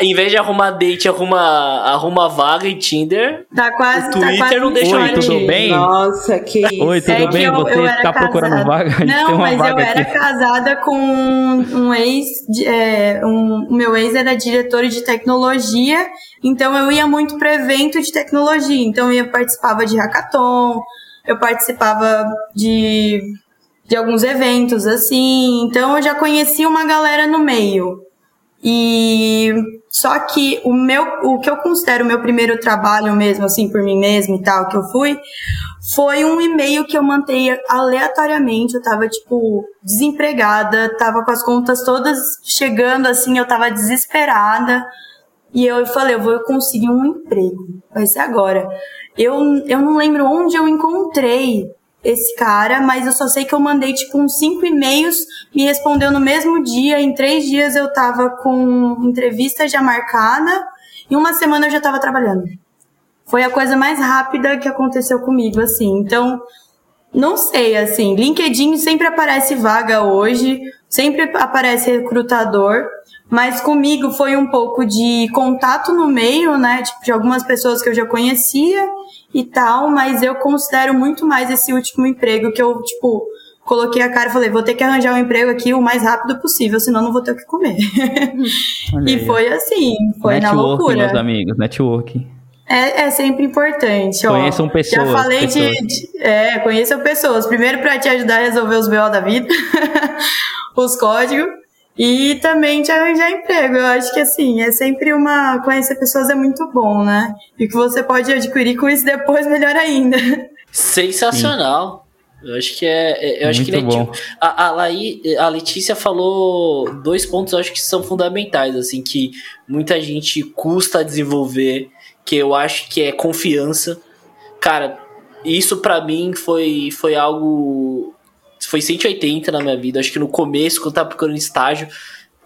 em vez de arrumar date, arruma, arruma vaga em Tinder. Tá quase. O tá Twitter tá quase não deixa Oi, tudo bem? Nossa, que isso. Oi, tudo é bem? Eu, Você eu tá procurando vaga? Não, mas vaga eu era aqui. casada com um ex. É, um, o meu ex era diretor de tecnologia, então eu ia muito para evento de tecnologia. Então eu participava de hackathon, eu participava de de alguns eventos assim. Então eu já conheci uma galera no meio. E só que o meu, o que eu considero o meu primeiro trabalho mesmo, assim, por mim mesmo e tal, que eu fui, foi um e-mail que eu mantei aleatoriamente. Eu tava, tipo, desempregada, tava com as contas todas chegando, assim, eu tava desesperada. E eu falei, eu vou conseguir um emprego. Vai ser agora. Eu, eu não lembro onde eu encontrei esse cara, mas eu só sei que eu mandei tipo uns cinco e-mails, me respondeu no mesmo dia, em três dias eu tava com entrevista já marcada, e uma semana eu já tava trabalhando. Foi a coisa mais rápida que aconteceu comigo, assim. Então, não sei, assim, LinkedIn sempre aparece vaga hoje, sempre aparece recrutador, mas comigo foi um pouco de contato no meio, né, tipo, de algumas pessoas que eu já conhecia, e tal, mas eu considero muito mais esse último emprego que eu, tipo, coloquei a cara e falei, vou ter que arranjar um emprego aqui o mais rápido possível, senão não vou ter o que comer. e foi assim, foi na loucura. meus amigos, network. É, é sempre importante, ó. Conheçam pessoas. Já falei pessoas. De, de. É, conheçam pessoas. Primeiro para te ajudar a resolver os BO da vida, os códigos. E também te arranjar emprego. Eu acho que assim, é sempre uma. Conhecer pessoas é muito bom, né? E que você pode adquirir com isso depois, melhor ainda. Sensacional. Eu acho que é. é eu acho Muito que bom. a, a, Laí, a Letícia falou dois pontos, eu acho que são fundamentais, assim, que muita gente custa a desenvolver, que eu acho que é confiança. Cara, isso pra mim foi, foi algo. Foi 180 na minha vida. Acho que no começo, quando eu tava procurando estágio,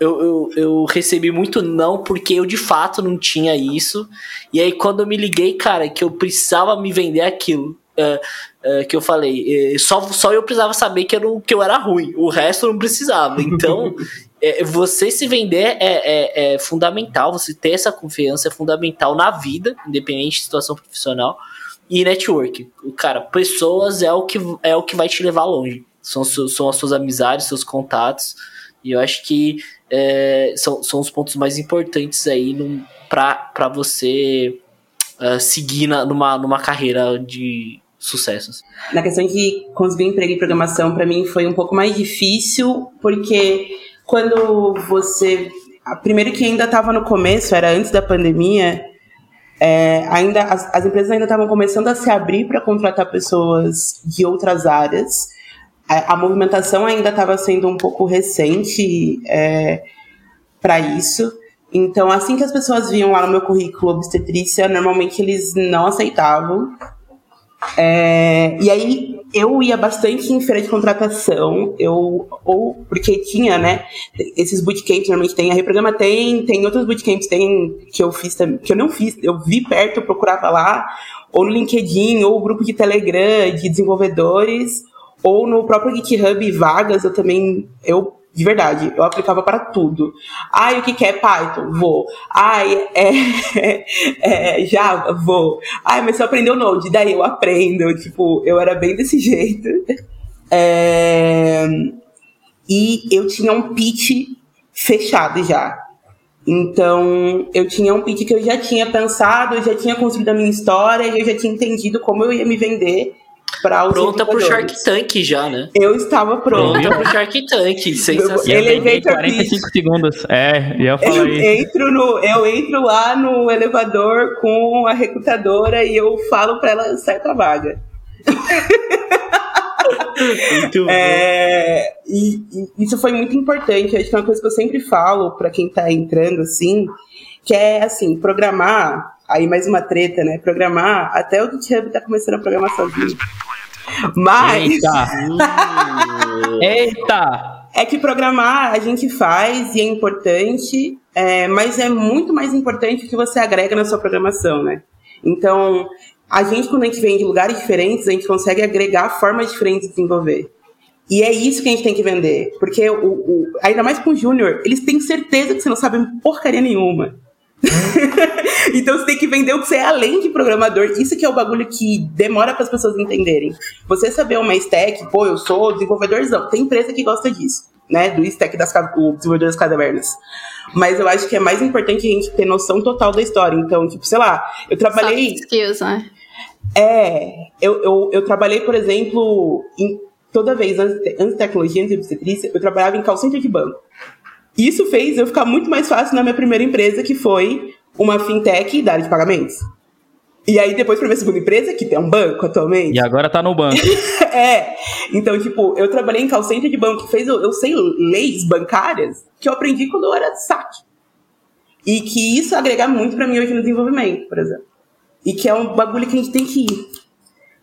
eu, eu, eu recebi muito não, porque eu de fato não tinha isso. E aí, quando eu me liguei, cara, que eu precisava me vender aquilo. é, é, que eu falei, é, só, só eu precisava saber que eu, não, que eu era ruim, o resto eu não precisava. Então, é, você se vender é, é, é fundamental, você ter essa confiança é fundamental na vida, independente de situação profissional, e network. Cara, pessoas é o que, é o que vai te levar longe. São, são as suas amizades, seus contatos, e eu acho que é, são, são os pontos mais importantes aí pra você é, seguir na, numa, numa carreira de sucessos. Na questão de conseguir emprego em programação, para mim foi um pouco mais difícil, porque quando você. Primeiro que ainda estava no começo, era antes da pandemia, é, ainda as, as empresas ainda estavam começando a se abrir para contratar pessoas de outras áreas. A, a movimentação ainda estava sendo um pouco recente é, para isso. Então, assim que as pessoas viam lá no meu currículo obstetrícia, normalmente eles não aceitavam. É, e aí eu ia bastante em feira de contratação, eu ou porque tinha, né, esses bootcamps normalmente tem, a Reprograma tem, tem outros bootcamps tem que eu fiz que eu não fiz, eu vi perto, eu procurava lá, ou no LinkedIn, ou grupo de Telegram de desenvolvedores, ou no próprio GitHub vagas, eu também eu de verdade, eu aplicava para tudo. Ai, o que, que é Python? Vou. Ai, é, é Java? Vou. Ai, mas você aprendeu Node? Daí eu aprendo. Tipo, eu era bem desse jeito. É, e eu tinha um pitch fechado já. Então, eu tinha um pitch que eu já tinha pensado, eu já tinha construído a minha história eu já tinha entendido como eu ia me vender para os Pronta pro Shark desenvolvedores. Tank já, né? Eu estava pronta. Pronta pro Shark Tank, sensacional. E peguei pitch. 45 segundos. É, ia falar Eu isso. entro, no, eu entro lá no elevador com a recrutadora e eu falo pra ela certa vaga. Muito bom. É, e, e isso foi muito importante. Acho que é uma coisa que eu sempre falo pra quem tá entrando assim, que é assim, programar. Aí mais uma treta, né? Programar, até o GitHub tá começando a programar sozinho. Mas Eita! Eita! É que programar a gente faz e é importante, é, mas é muito mais importante o que você agrega na sua programação, né? Então, a gente, quando a gente vem de lugares diferentes, a gente consegue agregar formas diferentes de desenvolver. E é isso que a gente tem que vender. Porque, o, o- ainda mais com o Júnior, eles têm certeza que você não sabe porcaria nenhuma. então você tem que vender o que você é além de programador. Isso que é o bagulho que demora para as pessoas entenderem. Você saber uma stack, pô, eu sou desenvolvedorzão. Tem empresa que gosta disso, né? Do stack das o desenvolvedor das cavernas. Mas eu acho que é mais importante a gente ter noção total da história. Então, tipo, sei lá, eu trabalhei. Soft skills, né? É, eu, eu, eu trabalhei, por exemplo, em, toda vez antes, de- antes de tecnologia, antes de obstetrícia, eu trabalhava em call center de banco. Isso fez eu ficar muito mais fácil na minha primeira empresa, que foi uma fintech da área de pagamentos. E aí, depois, pra minha segunda empresa, que é um banco atualmente. E agora tá no banco. É. Então, tipo, eu trabalhei em call center de banco que fez eu, eu sei leis bancárias que eu aprendi quando eu era saque. E que isso agrega muito pra mim hoje no desenvolvimento, por exemplo. E que é um bagulho que a gente tem que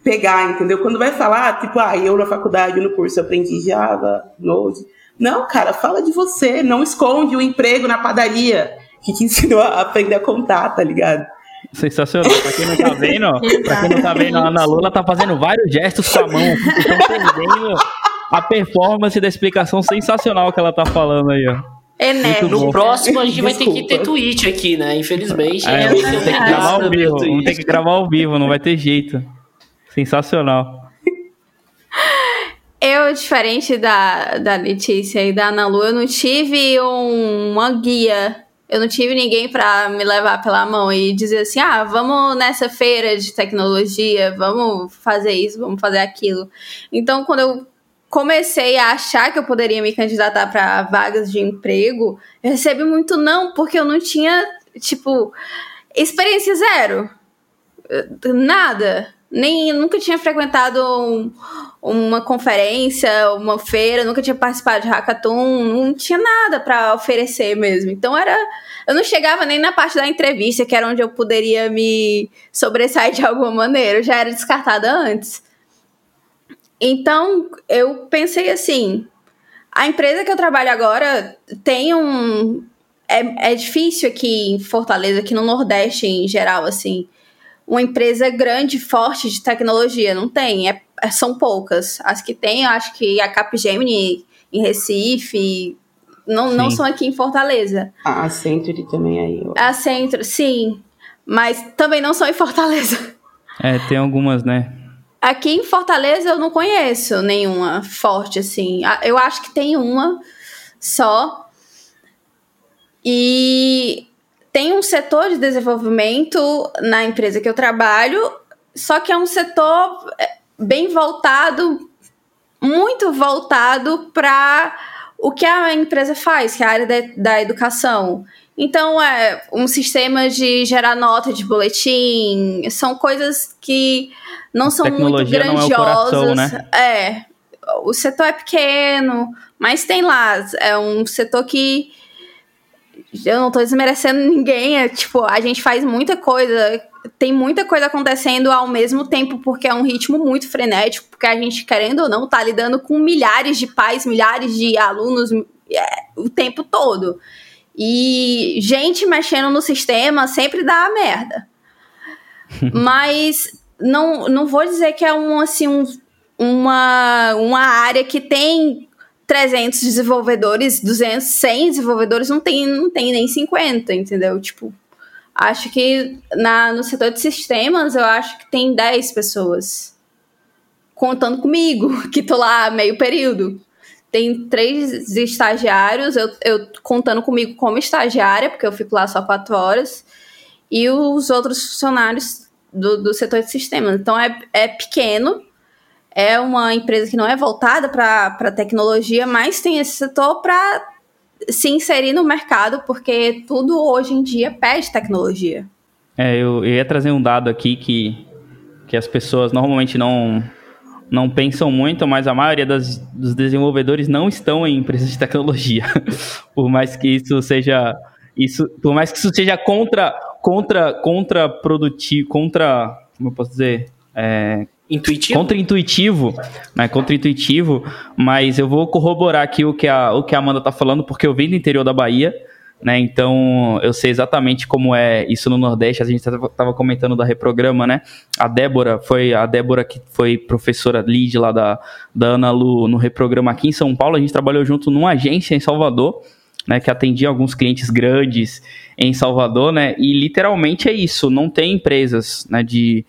pegar, entendeu? Quando vai falar, tipo, ah, eu na faculdade, no curso, eu aprendi Java, Node. Não, cara, fala de você. Não esconde o emprego na padaria que te ensinou a aprender a contar, tá ligado? Sensacional. Pra quem não tá vendo, ó, pra quem não tá vendo, a Ana Lula tá fazendo vários gestos com a mão. Estão perdendo a performance da explicação sensacional que ela tá falando aí, ó. Muito bom. No próximo a gente vai ter que ter tweet aqui, né? Infelizmente. É, não vamos ter que gravar ao nada vivo. Vamos ter que gravar ao vivo, não vai ter jeito. Sensacional. Eu, diferente da, da Letícia e da Ana Lu, eu não tive um- uma guia. Eu não tive ninguém pra me levar pela mão e dizer assim: ah, vamos nessa feira de tecnologia, vamos fazer isso, vamos fazer aquilo. Então, quando eu comecei a achar que eu poderia me candidatar para vagas de emprego, eu recebi muito não, porque eu não tinha, tipo, experiência zero. Nada. Nem nunca tinha frequentado um, uma conferência, uma feira, nunca tinha participado de hackathon, não tinha nada para oferecer mesmo. Então era, eu não chegava nem na parte da entrevista, que era onde eu poderia me sobressair de alguma maneira, eu já era descartada antes. Então eu pensei assim, a empresa que eu trabalho agora tem um é, é difícil aqui em Fortaleza, aqui no Nordeste em geral, assim, uma empresa grande, forte de tecnologia. Não tem, é, é são poucas. As que tem, eu acho que a Capgemini em Recife, não, não são aqui em Fortaleza. A Century também aí. Ó. A Century, sim. Mas também não são em Fortaleza. É, tem algumas, né? Aqui em Fortaleza eu não conheço nenhuma forte, assim. Eu acho que tem uma só. E tem um setor de desenvolvimento na empresa que eu trabalho, só que é um setor é, bem voltado, muito voltado para o que a empresa faz, que é a área de, da educação. Então, é um sistema de gerar nota de boletim, são coisas que não são muito grandiosas. Não é, o coração, né? é, o setor é pequeno, mas tem lá, é um setor que eu não tô desmerecendo ninguém, é tipo, a gente faz muita coisa, tem muita coisa acontecendo ao mesmo tempo, porque é um ritmo muito frenético, porque a gente, querendo ou não, tá lidando com milhares de pais, milhares de alunos é, o tempo todo. E gente mexendo no sistema sempre dá merda. Mas não, não vou dizer que é um, assim, um, uma, uma área que tem 300 desenvolvedores, 200, 100 desenvolvedores, não tem, não tem nem 50, entendeu? Tipo, acho que na, no setor de sistemas, eu acho que tem 10 pessoas. Contando comigo, que tô lá meio período. Tem três estagiários, eu, eu contando comigo como estagiária, porque eu fico lá só quatro horas, e os outros funcionários do, do setor de sistemas. Então é, é pequeno, é uma empresa que não é voltada para tecnologia, mas tem esse setor para se inserir no mercado, porque tudo hoje em dia pede tecnologia. É, eu, eu ia trazer um dado aqui que, que as pessoas normalmente não, não pensam muito, mas a maioria das, dos desenvolvedores não estão em empresas de tecnologia. por mais que isso seja. Isso, por mais que isso seja contra, contra, contra produtivo, contra. Como eu posso dizer? É, Intuitivo? Contra-intuitivo, né? Contra-intuitivo, mas eu vou corroborar aqui o que a, o que a Amanda tá falando, porque eu venho do interior da Bahia, né? Então eu sei exatamente como é isso no Nordeste. A gente estava comentando da reprograma, né? A Débora foi a Débora que foi professora lead lá da, da Ana Lu no reprograma aqui em São Paulo. A gente trabalhou junto numa agência em Salvador. Né, que atendia alguns clientes grandes em Salvador, né, e literalmente é isso, não tem empresas, né, de,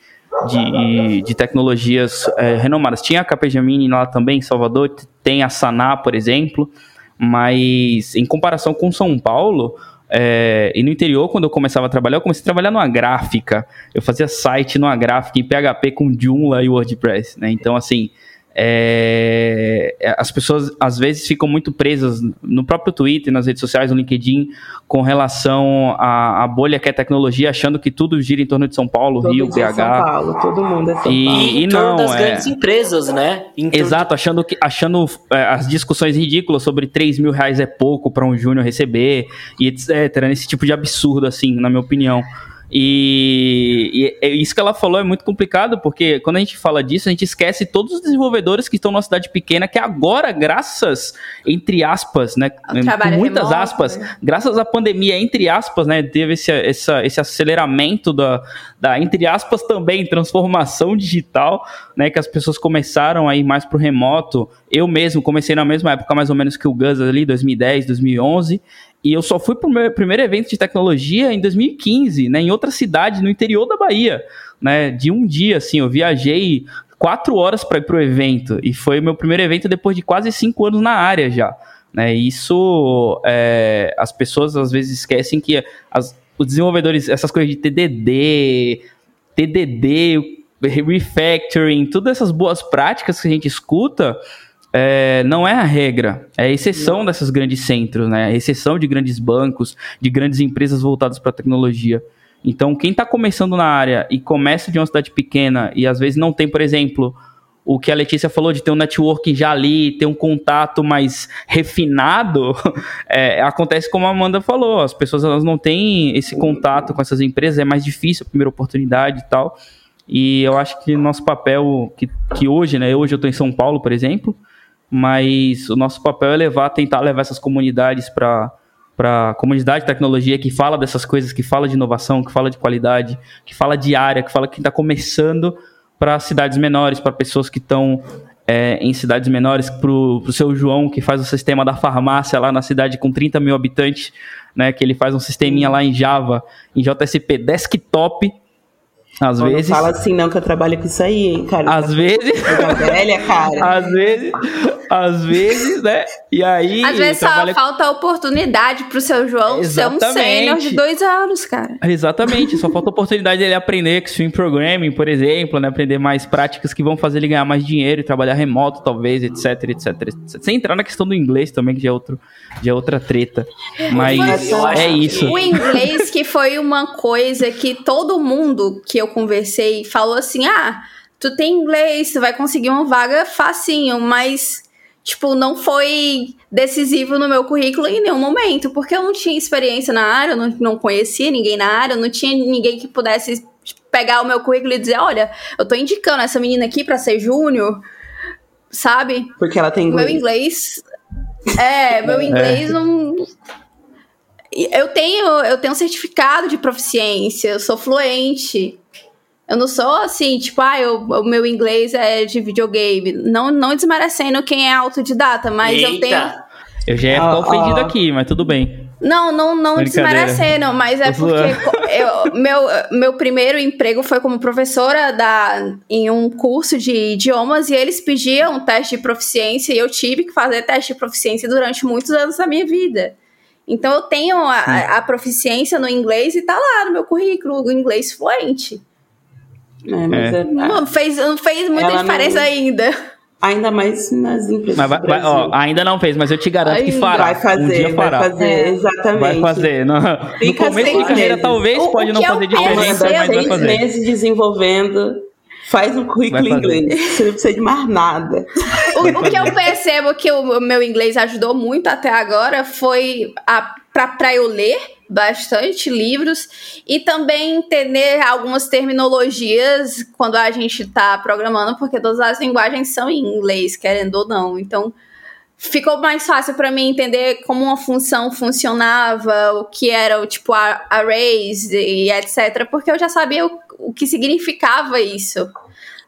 de, de tecnologias é, renomadas. Tinha a Capgemini lá também em Salvador, tem a Saná, por exemplo, mas em comparação com São Paulo, é, e no interior, quando eu começava a trabalhar, eu comecei a trabalhar numa gráfica. Eu fazia site numa gráfica em PHP com Joomla e WordPress, né? Então, assim, é, é, as pessoas às vezes ficam muito presas no próprio Twitter, nas redes sociais, no LinkedIn, com relação à, à bolha que é tecnologia, achando que tudo gira em torno de São Paulo, todo Rio, BH. São Paulo, todo mundo é São e, Paulo. E, não, das é, grandes empresas, né? Exato, achando, que, achando é, as discussões ridículas sobre 3 mil reais é pouco para um júnior receber, e etc. Nesse tipo de absurdo, assim, na minha opinião. E, e, isso que ela falou é muito complicado, porque quando a gente fala disso, a gente esquece todos os desenvolvedores que estão numa cidade pequena, que agora, graças, entre aspas, né? Com muitas remoto, aspas, né? graças à pandemia, entre aspas, né? Teve esse, essa, esse aceleramento da, da, entre aspas, também, transformação digital, né? Que as pessoas começaram a ir mais pro remoto. Eu mesmo comecei na mesma época, mais ou menos que o Gus ali, 2010, 2011. E eu só fui pro meu primeiro evento de tecnologia em 2015, né, em outra cidade no interior da Bahia, né, de um dia, assim, eu viajei quatro horas para ir pro evento. E foi o meu primeiro evento depois de quase cinco anos na área já, né, isso é, as pessoas às vezes esquecem que as, os desenvolvedores, essas coisas de TDD, TDD, refactoring, todas essas boas práticas que a gente escuta, é, não é a regra, é a exceção dessas grandes centros, né? A exceção de grandes bancos, de grandes empresas voltadas para a tecnologia. Então, quem está começando na área e começa de uma cidade pequena e às vezes não tem, por exemplo, o que a Letícia falou de ter um networking já ali, ter um contato mais refinado, é, acontece como a Amanda falou, as pessoas elas não têm esse contato com essas empresas, é mais difícil a primeira oportunidade e tal. E eu acho que nosso papel, que, que hoje, né? Hoje eu estou em São Paulo, por exemplo, mas o nosso papel é levar, tentar levar essas comunidades para para a comunidade de tecnologia que fala dessas coisas, que fala de inovação, que fala de qualidade, que fala de área, que fala que está começando para cidades menores, para pessoas que estão é, em cidades menores, para o seu João, que faz o sistema da farmácia lá na cidade com 30 mil habitantes, né, que ele faz um sisteminha lá em Java, em JSP desktop, às Não vezes. fala assim não que eu trabalho com isso aí, hein, cara. Às vezes. Coisa velha, cara. Às vezes, às vezes, né? E aí. Às vezes só trabalha- falta oportunidade pro seu João ser um Exatamente. sênior de dois anos, cara. Exatamente, só falta a oportunidade dele aprender Extreme Programming, por exemplo, né? Aprender mais práticas que vão fazer ele ganhar mais dinheiro e trabalhar remoto, talvez, etc, etc, etc. Sem entrar na questão do inglês também, que já é, outro, já é outra treta. Mas acho é isso. O inglês que foi uma coisa que todo mundo que eu conversei falou assim: ah, tu tem inglês, tu vai conseguir uma vaga facinho, mas, tipo, não foi decisivo no meu currículo em nenhum momento, porque eu não tinha experiência na área, eu não, não conhecia ninguém na área, eu não tinha ninguém que pudesse tipo, pegar o meu currículo e dizer: olha, eu tô indicando essa menina aqui pra ser júnior, sabe? Porque ela tem Meu inglês. inglês. É, meu inglês não. Eu tenho, eu tenho um certificado de proficiência, eu sou fluente. Eu não sou assim, tipo, ah, eu- o meu inglês é de videogame. Não, não desmerecendo quem é autodidata, mas eu tenho. Eita! Eu já ia ficar Ó, ofendido ó. aqui, mas tudo bem. Não, não, não desmerecendo, mas é porque eu- meu, meu primeiro emprego foi como professora da, em um curso de idiomas e eles pediam um teste de proficiência e eu tive que fazer teste de proficiência durante muitos anos da minha vida. Então eu tenho a, a proficiência no inglês e tá lá no meu currículo, o inglês fluente. É, mas É. é- Não fez, não fez muita Ela diferença não- ainda. ainda mais nas empresas Mas vai, do vai- ó, ainda não fez, mas eu te garanto que Ainda. fará. vai fazer, um dia vai fará. fazer, É. exatamente. Vai fazer. No, no Fica começo de carreira, meses. talvez O- pode o não que fazer diferença, mas vai seis fazer. meses desenvolvendo, faz um currículo Vai inglês. Você não precisa de mais nada. O, o que eu percebo que o meu inglês ajudou muito até agora foi a, pra, pra eu ler bastante livros e também entender algumas terminologias quando a gente tá programando, porque todas as linguagens são em inglês, querendo ou não. Então, ficou mais fácil para mim entender como uma função funcionava, o que era o tipo arrays e etc, porque eu já sabia o, o que significava isso.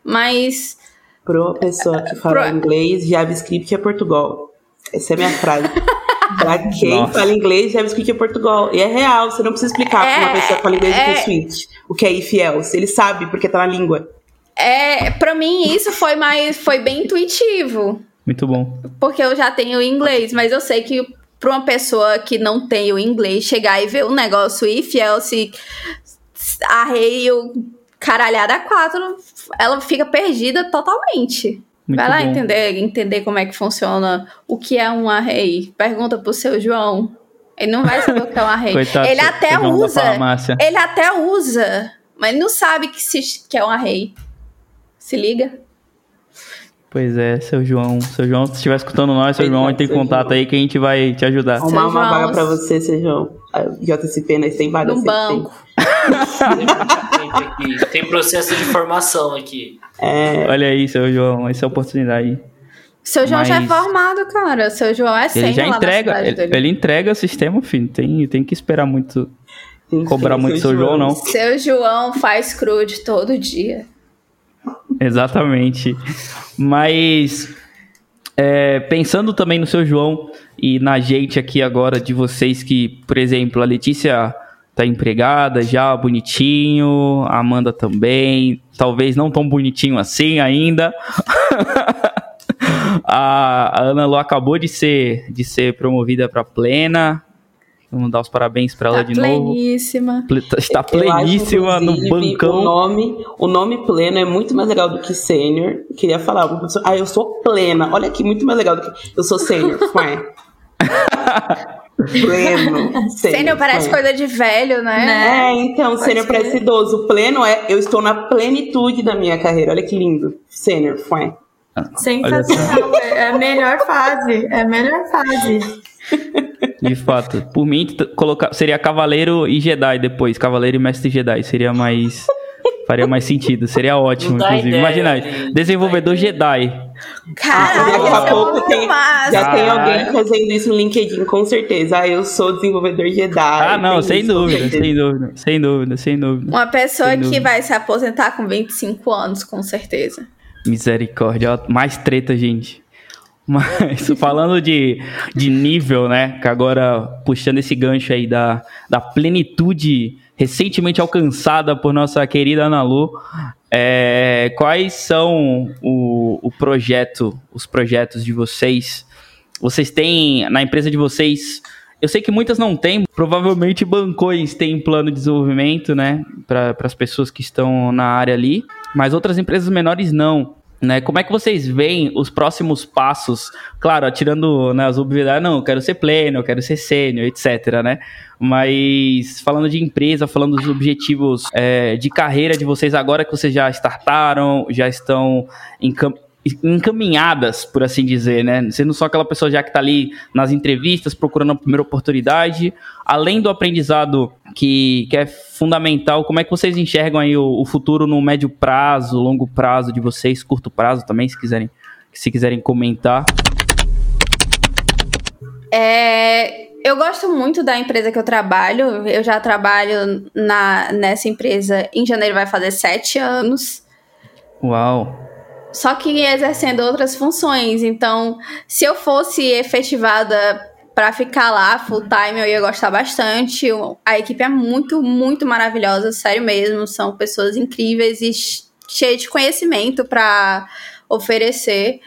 Mas Para uma pessoa que fala Pro- inglês, JavaScript é Portugal. Essa é a minha frase. pra quem Nossa. fala inglês, JavaScript é Portugal. E é real, você não precisa explicar pra uma É, pessoa que fala inglês o que é. é switch, o que é if else. Ele sabe porque tá na língua. É, para mim isso foi mais foi bem intuitivo, Muito bom. porque eu já tenho inglês, mas eu sei que para uma pessoa que não tem o inglês chegar e ver um negócio if else arrei o caralhada quatro, ela fica perdida totalmente. Muito Vai lá bom. entender, entender como é que funciona o que é um array. Pergunta pro seu João. Ele não vai saber o que é um array. Coitado, ele seu- até seu João usa. Ele até usa, mas ele não sabe que, se, que é um array. Se liga? Pois é, seu João. Seu João, se estiver escutando nós, seu João, entra em seu contato João. aí que a gente vai te ajudar. Arrumar Seu uma João, vaga pra você, Sejão. JCP, nós tem vaga No banco. Tem, tem- tem processo de formação aqui. É, Olha aí, seu João, essa é a oportunidade. Seu João já é Mas- formado, cara. Seu João é Ele sênior já entrega, ele, dele. ele entrega sistema, filho. Tem, tem que esperar muito, cobrar muito seu João, não. Seu João faz crude todo dia. Exatamente. Mas é, pensando também no seu João e na gente aqui agora de vocês que, por exemplo, a Letícia tá empregada já, bonitinho, a Amanda também, talvez não tão bonitinho assim ainda. a, a Ana Lu acabou de ser de ser promovida para plena. Vamos dar os parabéns para ela Tá de novo. pleníssima. Ple- Está acho, pleníssima no bancão. O nome, o nome pleno é muito mais legal do que sênior. Queria falar, uma pessoa, ah, eu sou plena. Olha aqui, muito mais legal do que eu sou sênior. Pleno. Sênior parece coisa de velho, né? É, então, sênior parece idoso. Pleno é, eu estou na plenitude da minha carreira. Olha que lindo. Sênior, foi. Sensacional. É a melhor fase. É a melhor fase. De fato. Por mim, colocar, seria Cavaleiro e Jedi depois. Cavaleiro e Mestre Jedi. Seria mais. Faria mais sentido. Seria ótimo, inclusive. Ideia, Imagina, desenvolvedor Jedi. Caraca, daqui a pouco tem, já tem alguém fazendo isso no LinkedIn, com certeza. Ah, eu sou desenvolvedor Jedi. Ah, não, sem dúvida, sem dúvida, sem dúvida, sem dúvida. Uma pessoa que vai se aposentar com 25 anos, com certeza. Misericórdia, mais treta, gente. Mas falando de, de nível, né? Que agora puxando esse gancho aí da, da plenitude recentemente alcançada por nossa querida Ana Lu, é, quais são o, o projeto, os projetos de vocês? Vocês têm na empresa de vocês? Eu sei que muitas não têm, provavelmente bancões têm plano de desenvolvimento, né, para as pessoas que estão na área ali, mas outras empresas menores não. Né? Como é que vocês veem os próximos passos? Claro, tirando né, as obviedades, não, eu quero ser pleno, eu quero ser sênior, etc, né? Mas falando de empresa, falando dos objetivos é, de carreira de vocês agora que vocês já startaram, já estão em, encaminhadas, por assim dizer, né? Sendo só aquela pessoa já que está ali nas entrevistas, procurando a primeira oportunidade, além do aprendizado que, que é fundamental, como é que vocês enxergam aí o, o futuro no médio prazo, longo prazo de vocês, curto prazo também, se quiserem, se quiserem comentar? É, eu gosto muito da empresa que eu trabalho. Eu já trabalho na, nessa empresa em janeiro, vai fazer sete anos. Uau! Só que exercendo outras funções. Então, se eu fosse efetivada para ficar lá full time, eu ia gostar bastante. A equipe é muito, muito maravilhosa, sério mesmo. São pessoas incríveis e cheias de conhecimento para oferecer.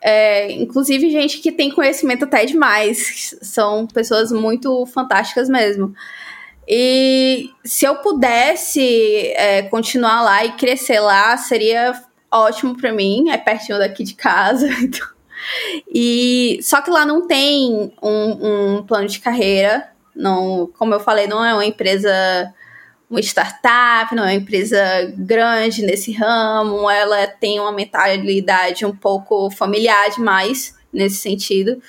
É, inclusive, gente que tem conhecimento até demais. São pessoas muito fantásticas mesmo. E se eu pudesse é, continuar lá e crescer lá, seria ótimo para mim, é pertinho daqui de casa. Então. E só que lá não tem um, um, plano de carreira. Não, como eu falei, não é uma empresa, uma startup, não é uma empresa grande nesse ramo. Ela tem uma mentalidade um pouco familiar demais nesse sentido.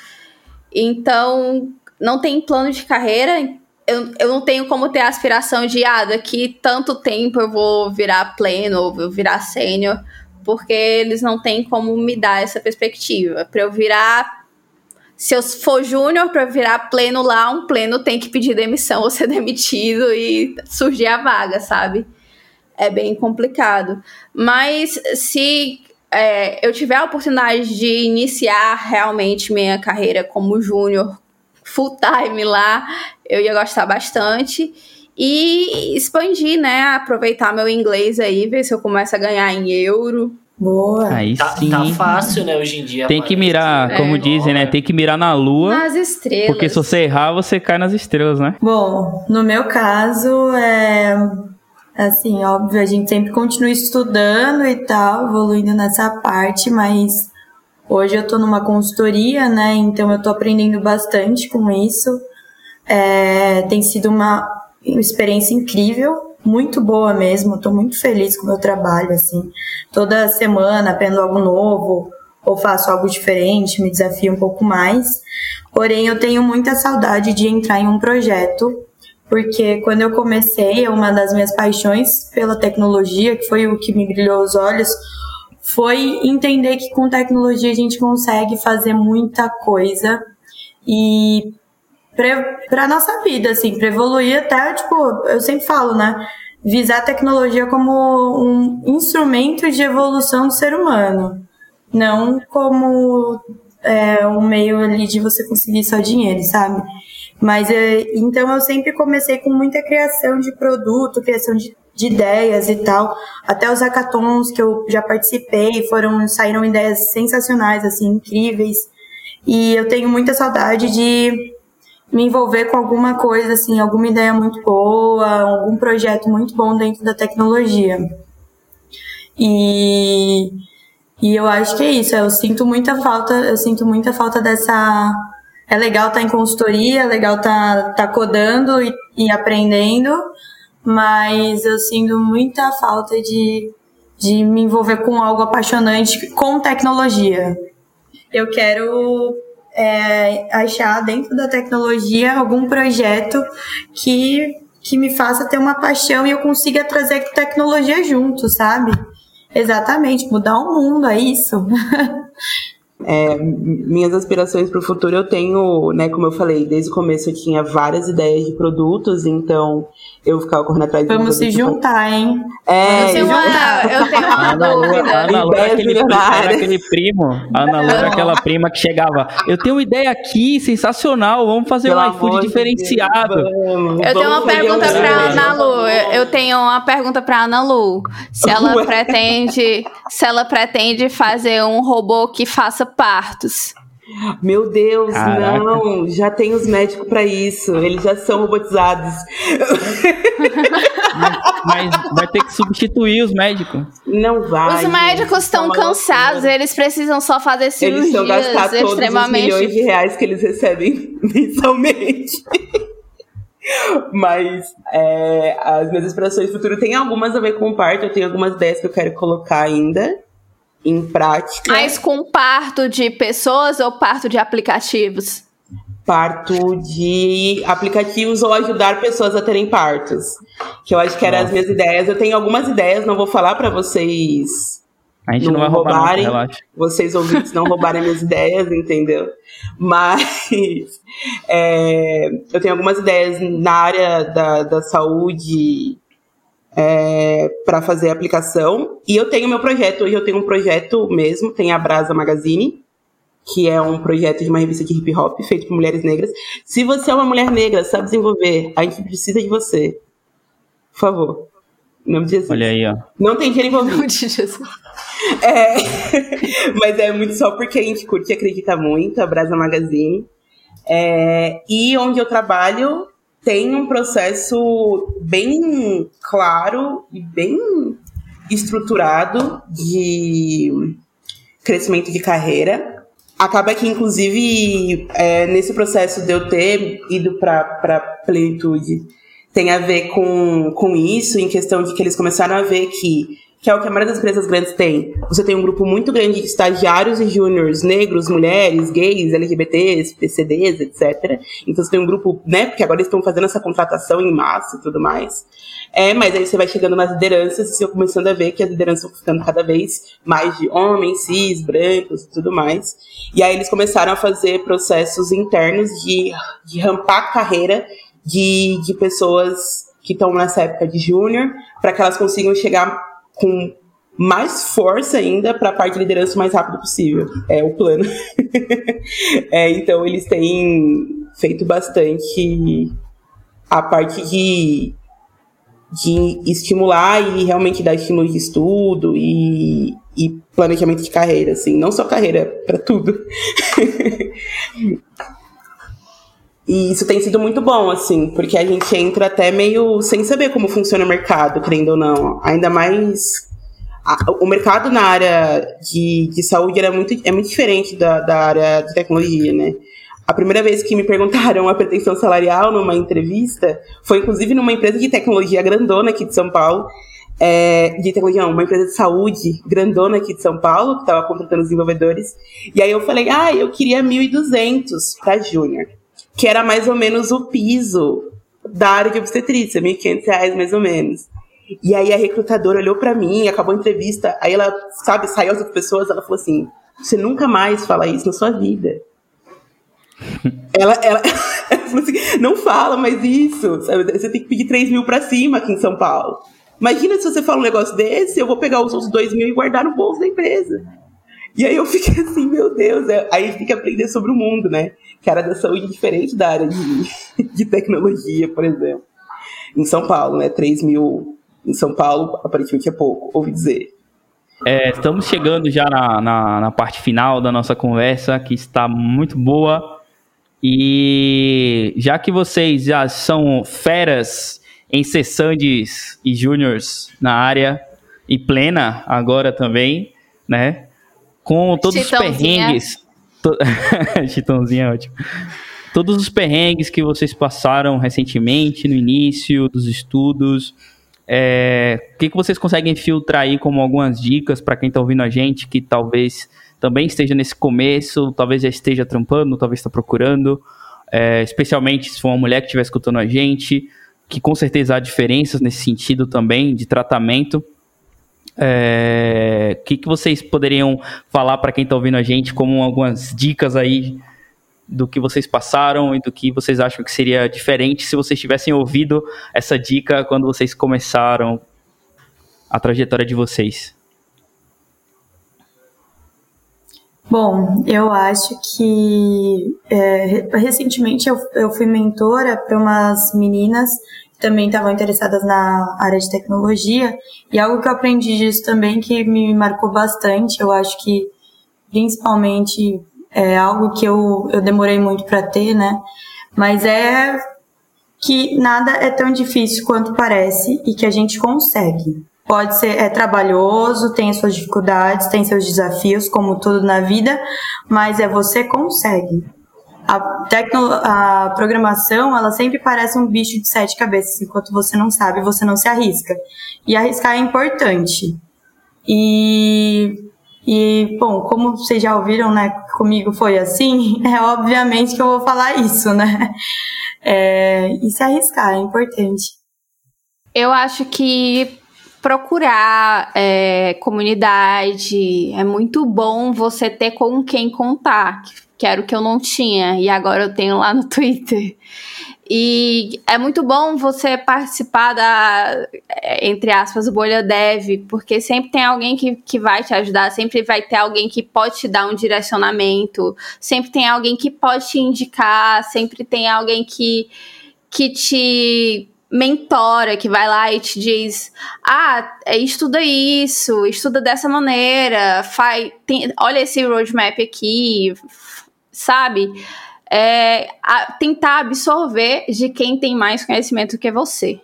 Então, não tem plano de carreira. Eu, eu não tenho como ter a aspiração de, ah, daqui tanto tempo eu vou virar pleno, ou vou virar sênior porque eles não têm como me dar essa perspectiva. Para eu virar. Se eu for júnior, para virar pleno lá, um pleno tem que pedir demissão ou ser demitido e surgir a vaga, sabe? É bem complicado. Mas se é, eu tiver a oportunidade de iniciar realmente minha carreira como júnior full time lá, eu ia gostar bastante e expandir, né? Aproveitar meu inglês aí, ver se eu começo a ganhar em euro. Boa. Aí tá, sim. tá fácil, né, hoje em dia. Tem que mirar, é, como dizem, né? Tem que mirar na lua. Nas estrelas. Porque se você errar, você cai nas estrelas, né? Bom, no meu caso, é. Assim, óbvio, a gente sempre continua estudando e tal, evoluindo nessa parte, mas hoje eu tô numa consultoria, né? Então eu tô aprendendo bastante com isso. É, tem sido uma uma experiência incrível, muito boa mesmo. Estou muito feliz com o meu trabalho, assim. Toda semana aprendo algo novo ou faço algo diferente, me desafio um pouco mais. Porém, eu tenho muita saudade de entrar em um projeto, porque quando eu comecei, uma das minhas paixões pela tecnologia, que foi o que me brilhou os olhos, foi entender que com tecnologia a gente consegue fazer muita coisa e para nossa vida, assim, para evoluir até, tipo, eu sempre falo, né? Visar a tecnologia como um instrumento de evolução do ser humano, não como é, um meio ali de você conseguir só dinheiro, sabe? Mas é, então eu sempre comecei com muita criação de produto, criação de, de ideias e tal. Até os hackathons que eu já participei foram saíram ideias sensacionais, assim, incríveis. E eu tenho muita saudade de me envolver com alguma coisa, assim, alguma ideia muito boa, algum projeto muito bom dentro da tecnologia. E, e eu acho que é isso, eu sinto muita falta, eu sinto muita falta dessa, é legal estar tá em consultoria, é legal estar tá, tá codando e, e aprendendo, mas eu sinto muita falta de, de me envolver com algo apaixonante com tecnologia. Eu quero é, achar dentro da tecnologia algum projeto que, que me faça ter uma paixão e eu consiga trazer tecnologia junto, sabe? Exatamente, mudar o mundo, é isso. É, minhas aspirações para o futuro eu tenho, né, como eu falei, desde o começo eu tinha várias ideias de produtos, então eu ficava correndo atrás de Vamos se juntar, hein? É, eu tenho uma, eu tenho uma Ana dúvida. a Ana Lu era aquele, era aquele primo, a Ana Lu era aquela prima que chegava, eu tenho uma ideia aqui sensacional, vamos fazer Pelo um iFood diferenciado. Deus, eu tenho uma pergunta para Ana Lu, eu, tenho uma pergunta para Ana Lu, se ela Ué. pretende, se ela pretende fazer um robô que faça partos. Meu Deus, Caraca. não! Já tem os médicos para isso. Eles já são robotizados. mas, mas, vai ter que substituir os médicos. Não vai. Os médicos estão cansados, eles precisam só fazer cirurgias eles gastar extremamente. Todos os milhões de reais que eles recebem mensalmente. Mas é, as minhas inspirações do futuro tem algumas a ver com parte, eu tenho algumas ideias que eu quero colocar ainda em prática. Mas com parto de pessoas ou parto de aplicativos? Parto de aplicativos ou ajudar pessoas a terem partos. Que eu acho que eram as minhas ideias. Eu tenho algumas ideias, não vou falar para vocês. A gente não, não vai roubarem, roubar, não, vocês ouvintes não roubarem minhas ideias, entendeu? Mas é, eu tenho algumas ideias na área da, da saúde é, para fazer a aplicação. E eu tenho meu projeto, hoje eu tenho um projeto mesmo, tem a Brasa Magazine, que é um projeto de uma revista de hip hop feito por mulheres negras. Se você é uma mulher negra, sabe desenvolver, a gente precisa de você. Por favor. Em nome de Jesus. Olha aí, ó. Não tem dinheiro envolvido. Em nome de Jesus. É, mas é muito só porque a gente curte e acredita muito, a Brasa Magazine. É, e onde eu trabalho tem um processo bem claro e bem estruturado de crescimento de carreira. Acaba que, inclusive, é, nesse processo de eu ter ido para plenitude, tem a ver com, com isso, em questão de que eles começaram a ver que que é o que a maioria das empresas grandes tem. Você tem um grupo muito grande de estagiários e júniores, negros, mulheres, gays, LGBTs, PCDs, etc. Então você tem um grupo, né, porque agora eles estão fazendo essa contratação em massa e tudo mais. É, mas aí você vai chegando nas lideranças e você começando a ver que as lideranças estão ficando cada vez mais de homens, cis, brancos e tudo mais. E aí eles começaram a fazer processos internos de, de rampar a carreira de, de pessoas que estão nessa época de júnior, para que elas consigam chegar com mais força ainda para a parte de liderança o mais rápido possível. É o plano. é, então, eles têm feito bastante a parte de, de estimular e realmente dar estímulo de estudo e, e planejamento de carreira, assim, não só carreira, para tudo. E isso tem sido muito bom, assim, porque a gente entra até meio sem saber como funciona o mercado, querendo ou não. Ainda mais. A, o mercado na área de, de saúde era muito, é muito diferente da, da área de tecnologia, né? A primeira vez que me perguntaram a pretensão salarial numa entrevista foi, inclusive, numa empresa de tecnologia grandona aqui de São Paulo. É, de tecnologia, não, uma empresa de saúde grandona aqui de São Paulo, que estava contratando desenvolvedores. E aí eu falei, ah, eu queria 1.200 para júnior que era mais ou menos o piso da área de obstetrícia, R$ 1.500 mais ou menos. E aí a recrutadora olhou para mim, acabou a entrevista, aí ela, sabe, saiu as outras pessoas, ela falou assim: você nunca mais fala isso na sua vida. ela, ela, ela, falou assim: não fala mais isso, sabe? você tem que pedir 3 mil pra cima aqui em São Paulo. Imagina se você fala um negócio desse, eu vou pegar os outros 2 mil e guardar no bolso da empresa. E aí eu fiquei assim, meu Deus, é, aí a gente tem que aprender sobre o mundo, né? Que era da saúde diferente da área de, de tecnologia, por exemplo. Em São Paulo, né? 3 mil em São Paulo, aparentemente é pouco, ouvi dizer. É, estamos chegando já na, na, na, parte final da nossa conversa, que está muito boa. E já que vocês já são feras em cessandes e júniors na área, e plena agora também, né? Com todos os perrengues To... Chitãozinho é ótimo. Todos os perrengues que vocês passaram recentemente, no início dos estudos, é... o que, que vocês conseguem filtrar aí como algumas dicas para quem está ouvindo a gente, que talvez também esteja nesse começo, talvez já esteja trampando, talvez está procurando, é... especialmente se for uma mulher que estiver escutando a gente, que com certeza há diferenças nesse sentido também de tratamento. É, que, que vocês poderiam falar para quem está ouvindo a gente como algumas dicas aí do que vocês passaram e do que vocês acham que seria diferente se vocês tivessem ouvido essa dica quando vocês começaram a trajetória de vocês? Bom, eu acho que é, recentemente eu, eu fui mentora para umas meninas também estavam interessadas na área de tecnologia. E algo que eu aprendi disso também que me marcou bastante, eu acho que principalmente é algo que eu, eu demorei muito para ter, né? Mas é que nada é tão difícil quanto parece e que a gente consegue. Pode ser é trabalhoso, tem suas dificuldades, tem seus desafios, como tudo na vida, mas é você consegue a, tecno, a programação, ela sempre parece um bicho de sete cabeças. Enquanto você não sabe, você não se arrisca. E arriscar é importante. E, e bom, como vocês já ouviram, né, comigo foi assim, é obviamente que eu vou falar isso, né? É, e se arriscar é importante. Eu acho que procurar é, comunidade é muito bom você ter com quem contar que era o que eu não tinha, e agora eu tenho lá no Twitter. E é muito bom você participar da, entre aspas, bolha dev, porque sempre tem alguém que, que vai te ajudar, sempre vai ter alguém que pode te dar um direcionamento, sempre tem alguém que pode te indicar, sempre tem alguém que, que te mentora, que vai lá e te diz: ah, estuda isso, estuda dessa maneira, faz, tem, olha esse roadmap aqui, sabe? É, a, tentar absorver de quem tem mais conhecimento que você.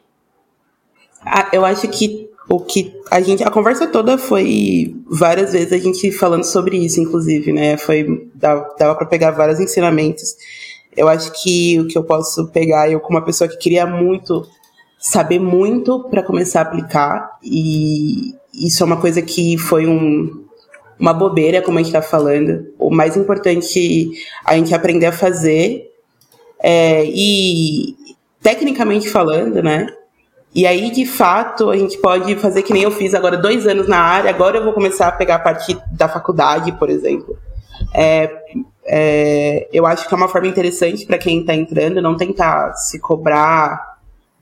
Ah, eu acho que o que a gente a conversa toda foi várias vezes a gente falando sobre isso inclusive né foi dava, dava para pegar vários ensinamentos eu acho que o que eu posso pegar eu como uma pessoa que queria muito saber muito para começar a aplicar e isso é uma coisa que foi um uma bobeira, como a gente está falando. O mais importante a gente aprender a fazer é, e tecnicamente falando, né? E aí, de fato, a gente pode fazer que nem eu fiz agora dois anos na área, agora eu vou começar a pegar a parte da faculdade, por exemplo. É, é, eu acho que é uma forma interessante para quem está entrando, não tentar se cobrar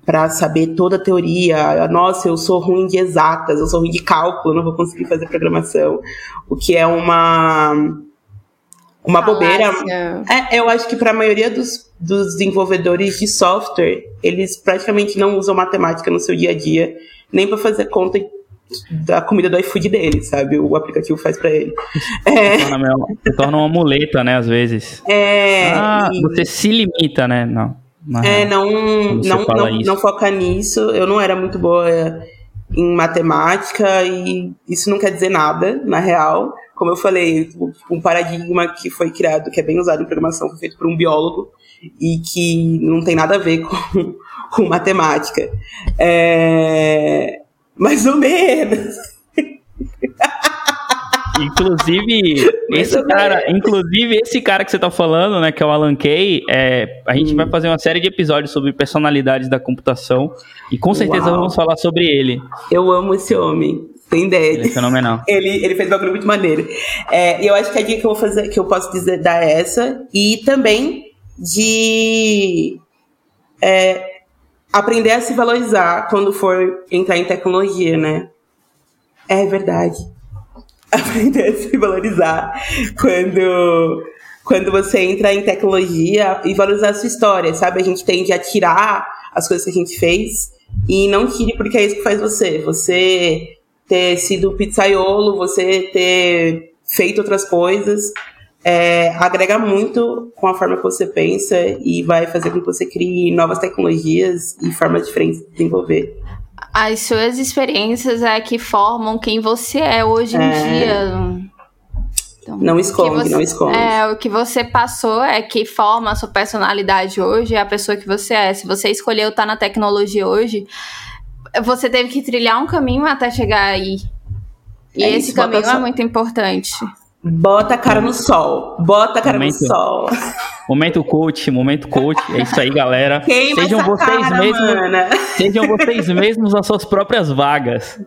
para saber toda a teoria. Nossa, eu sou ruim de exatas, eu sou ruim de cálculo, não vou conseguir fazer programação. O que é uma uma bobeira. É, eu acho que para a maioria dos, dos desenvolvedores de software, eles praticamente não usam matemática no seu dia a dia, nem para fazer conta da comida do iFood dele, sabe? O aplicativo faz para ele. É. Se, torna, se torna uma muleta, né, às vezes. É. Ah, e... você se limita, né? Não é, não, não, não, não foca nisso. Eu não era muito boa em matemática e isso não quer dizer nada, na real. Como eu falei, um paradigma que foi criado, que é bem usado em programação, foi feito por um biólogo e que não tem nada a ver com, com matemática. É... Mais ou menos. Inclusive, esse cara, inclusive, esse cara que você tá falando, né, que é o Alan Kay, é, a gente hum. vai fazer uma série de episódios sobre personalidades da computação e com certeza Uau. vamos falar sobre ele. Eu amo esse homem. Tem ideia. Ele é fenomenal. ele, ele fez um bagulho muito maneiro. É, eu acho que a dica que eu vou fazer, que eu posso dizer, dar é essa. E também de é, aprender a se valorizar quando for entrar em tecnologia, né? É verdade aprender a se valorizar quando, quando você entra em tecnologia e valorizar a sua história, sabe? A gente tende a tirar as coisas que a gente fez e não tire porque é isso que faz você. Você ter sido pizzaiolo, você ter feito outras coisas, é, agrega muito com a forma que você pensa e vai fazer com que você crie novas tecnologias e formas diferentes de desenvolver as suas experiências é que formam quem você é hoje em é. dia. Então... Não esconde, você, não esconde. É, o que você passou é que forma a sua personalidade hoje, é a pessoa que você é. Se você escolheu estar na tecnologia hoje, você teve que trilhar um caminho até chegar aí. E É esse isso, caminho é muito importante. Bota a cara no sol. Bota a cara Momento. no sol. Momento coach, momento coach. É isso aí, galera. Queima Sejam essa vocês cara, mesmos. mana. Sejam vocês mesmos as suas próprias vagas.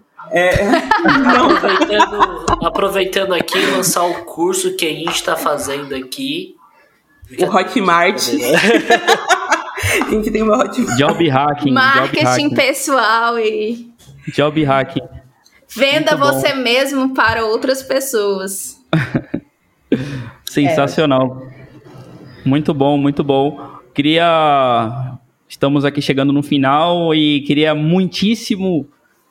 Aproveitando, aproveitando aqui, lançar o curso que a gente tá fazendo aqui. O Hotmart. A gente tem uma Hotmart. Job hacking. job Marketing hacking. pessoal e Job hacking. venda Muito bom. você mesmo para outras pessoas. Sensacional. Muito bom, muito bom. Queria. Estamos aqui chegando no final e queria muitíssimo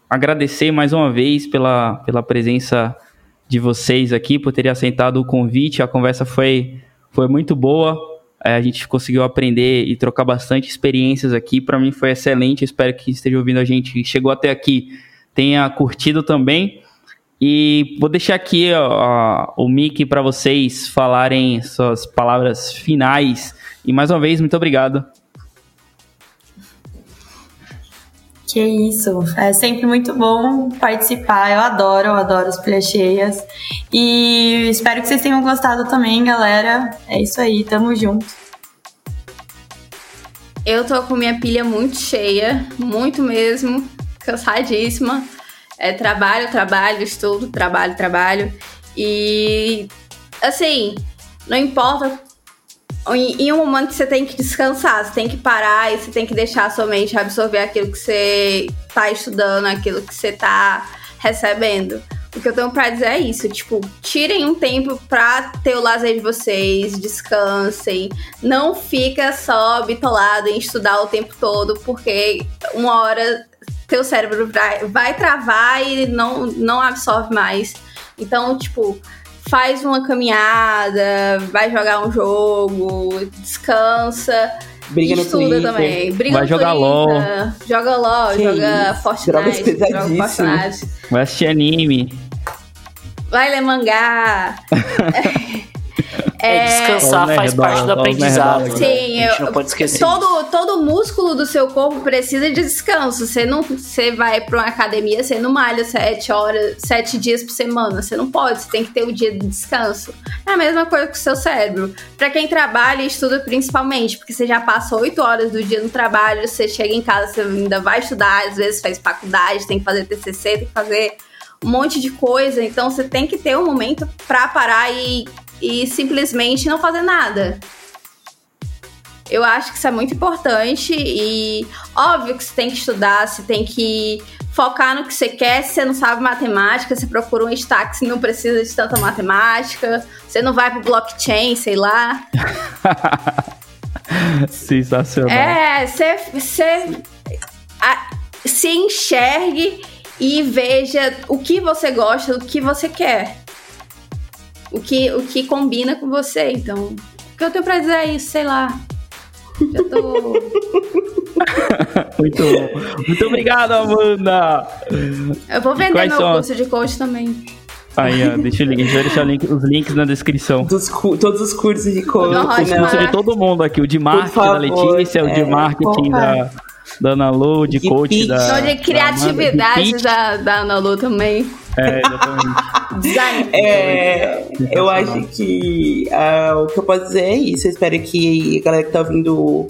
agradecer mais uma vez pela, pela presença de vocês aqui, por terem aceitado o convite. A conversa foi, foi muito boa. É, a gente conseguiu aprender e trocar bastante experiências aqui. Para mim foi excelente. Espero que esteja ouvindo a gente chegou até aqui tenha curtido também. E vou deixar aqui ó, o mic para vocês falarem suas palavras finais. E mais uma vez, muito obrigado. Que isso, é sempre muito bom participar. Eu adoro, eu adoro as pilhas cheias. E espero que vocês tenham gostado também, galera. É isso aí, tamo junto. Eu tô com minha pilha muito cheia, muito mesmo, cansadíssima. É trabalho, trabalho, estudo, trabalho, trabalho. E assim, não importa. Em, um momento você tem que descansar, você tem que parar e você tem que deixar a sua mente absorver aquilo que você tá estudando, aquilo que você tá recebendo. O que eu tenho pra dizer é isso, tipo, tirem um tempo pra ter o lazer de vocês, descansem, não fica só bitolado em estudar o tempo todo, porque uma hora teu cérebro vai, vai travar e não, não absorve mais. Então, tipo, faz uma caminhada, vai jogar um jogo, descansa. Briga no estuda Twitter. também. Briga Vai jogar Twitter, LOL. Joga LOL, Que joga isso, Fortnite, joga. Fortnite. Vai assistir anime. Vai ler mangá. É, descansar Ó, o faz parte do aprendizado. né? Sim, a gente eu- não pode esquecer. Todo, todo músculo do seu corpo precisa de descanso. Você não, você vai para uma academia, você não malha sete horas, sete dias por semana. Você não pode. Você tem que ter o dia de descanso. É a mesma coisa com o seu cérebro. Para quem trabalha e estuda principalmente, porque você já passa oito horas do dia no trabalho, você chega em casa, você ainda vai estudar, às vezes faz faculdade, tem que fazer TCC, tem que fazer um monte de coisa. Então você tem que ter um momento para parar e, e simplesmente não fazer nada. Eu acho que isso é muito importante e óbvio que você tem que estudar, você tem que focar no que você quer. Se você não sabe matemática, você procura um destaque se não precisa de tanta matemática. Você não vai pro blockchain, sei lá. Sensacional. É, você, você a- se enxergue e veja o que você gosta, o que você quer. O que, o que combina com você. Então, o que eu tenho pra dizer é isso, sei lá. Já tô. Muito bom. Muito obrigado, Amanda. Eu vou vender meu são? curso de coach também. Aí, ó, deixa o link. A gente vai deixar link- os links na descrição. Dos todos os cursos de coach. Os Hotmart. cursos né? de todo mundo aqui. O de marketing da Letícia, o de é. marketing da, da Ana Lu, de De coach pitch. da. Então, da de criatividade de pitch. da, da Ana Lu também. É, exatamente. Design. É, eu acho que ah, o que eu posso dizer é isso. Eu espero que a galera que tá ouvindo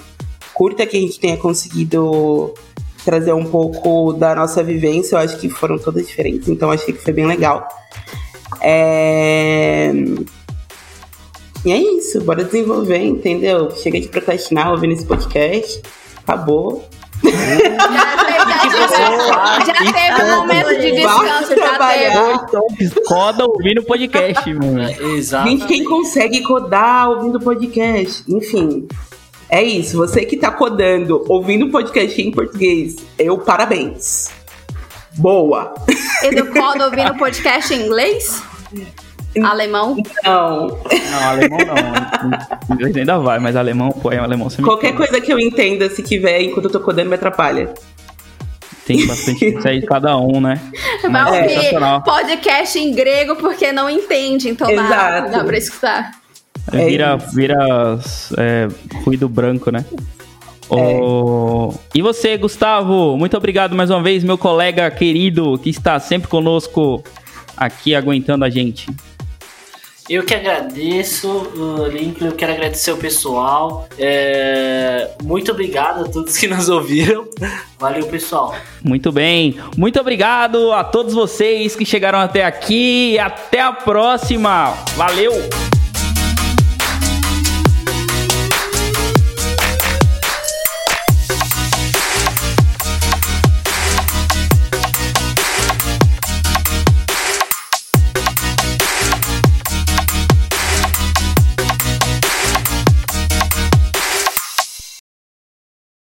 curta, que a gente tenha conseguido trazer um pouco da nossa vivência. Eu acho que foram todas diferentes, então eu achei que foi bem legal. É... E é isso, bora desenvolver, entendeu? Chega de procrastinar ouvindo esse podcast. Acabou. Já teve, já teve, já teve um momento de descanso, já teve. Então, roda ouvindo o podcast, mano. Exato. Gente, quem consegue codar ouvindo podcast? Enfim, é isso. Você que tá codando ouvindo podcast em português, eu parabéns. Boa. Educado ouvindo podcast em inglês? Alemão? Não, Não, alemão não. Inglês ainda vai, mas alemão, pô, é alemão você me qualquer coisa que eu entenda, se tiver enquanto eu tô codando, me atrapalha. tem bastante isso aí cada um, né? Vai Mas ouvir sensacional. podcast em grego porque não entende, então dá, Exato. dá pra escutar. É Vira, isso. vira é, ruído branco, né? O- E você, Gustavo? Muito obrigado mais uma vez, meu colega querido que está sempre conosco aqui aguentando a gente. Eu que agradeço, Link, eu quero agradecer o pessoal. É, Muito obrigado a todos que nos ouviram. Valeu, pessoal. Muito bem. Muito obrigado a todos vocês que chegaram até aqui. Até a próxima. Valeu!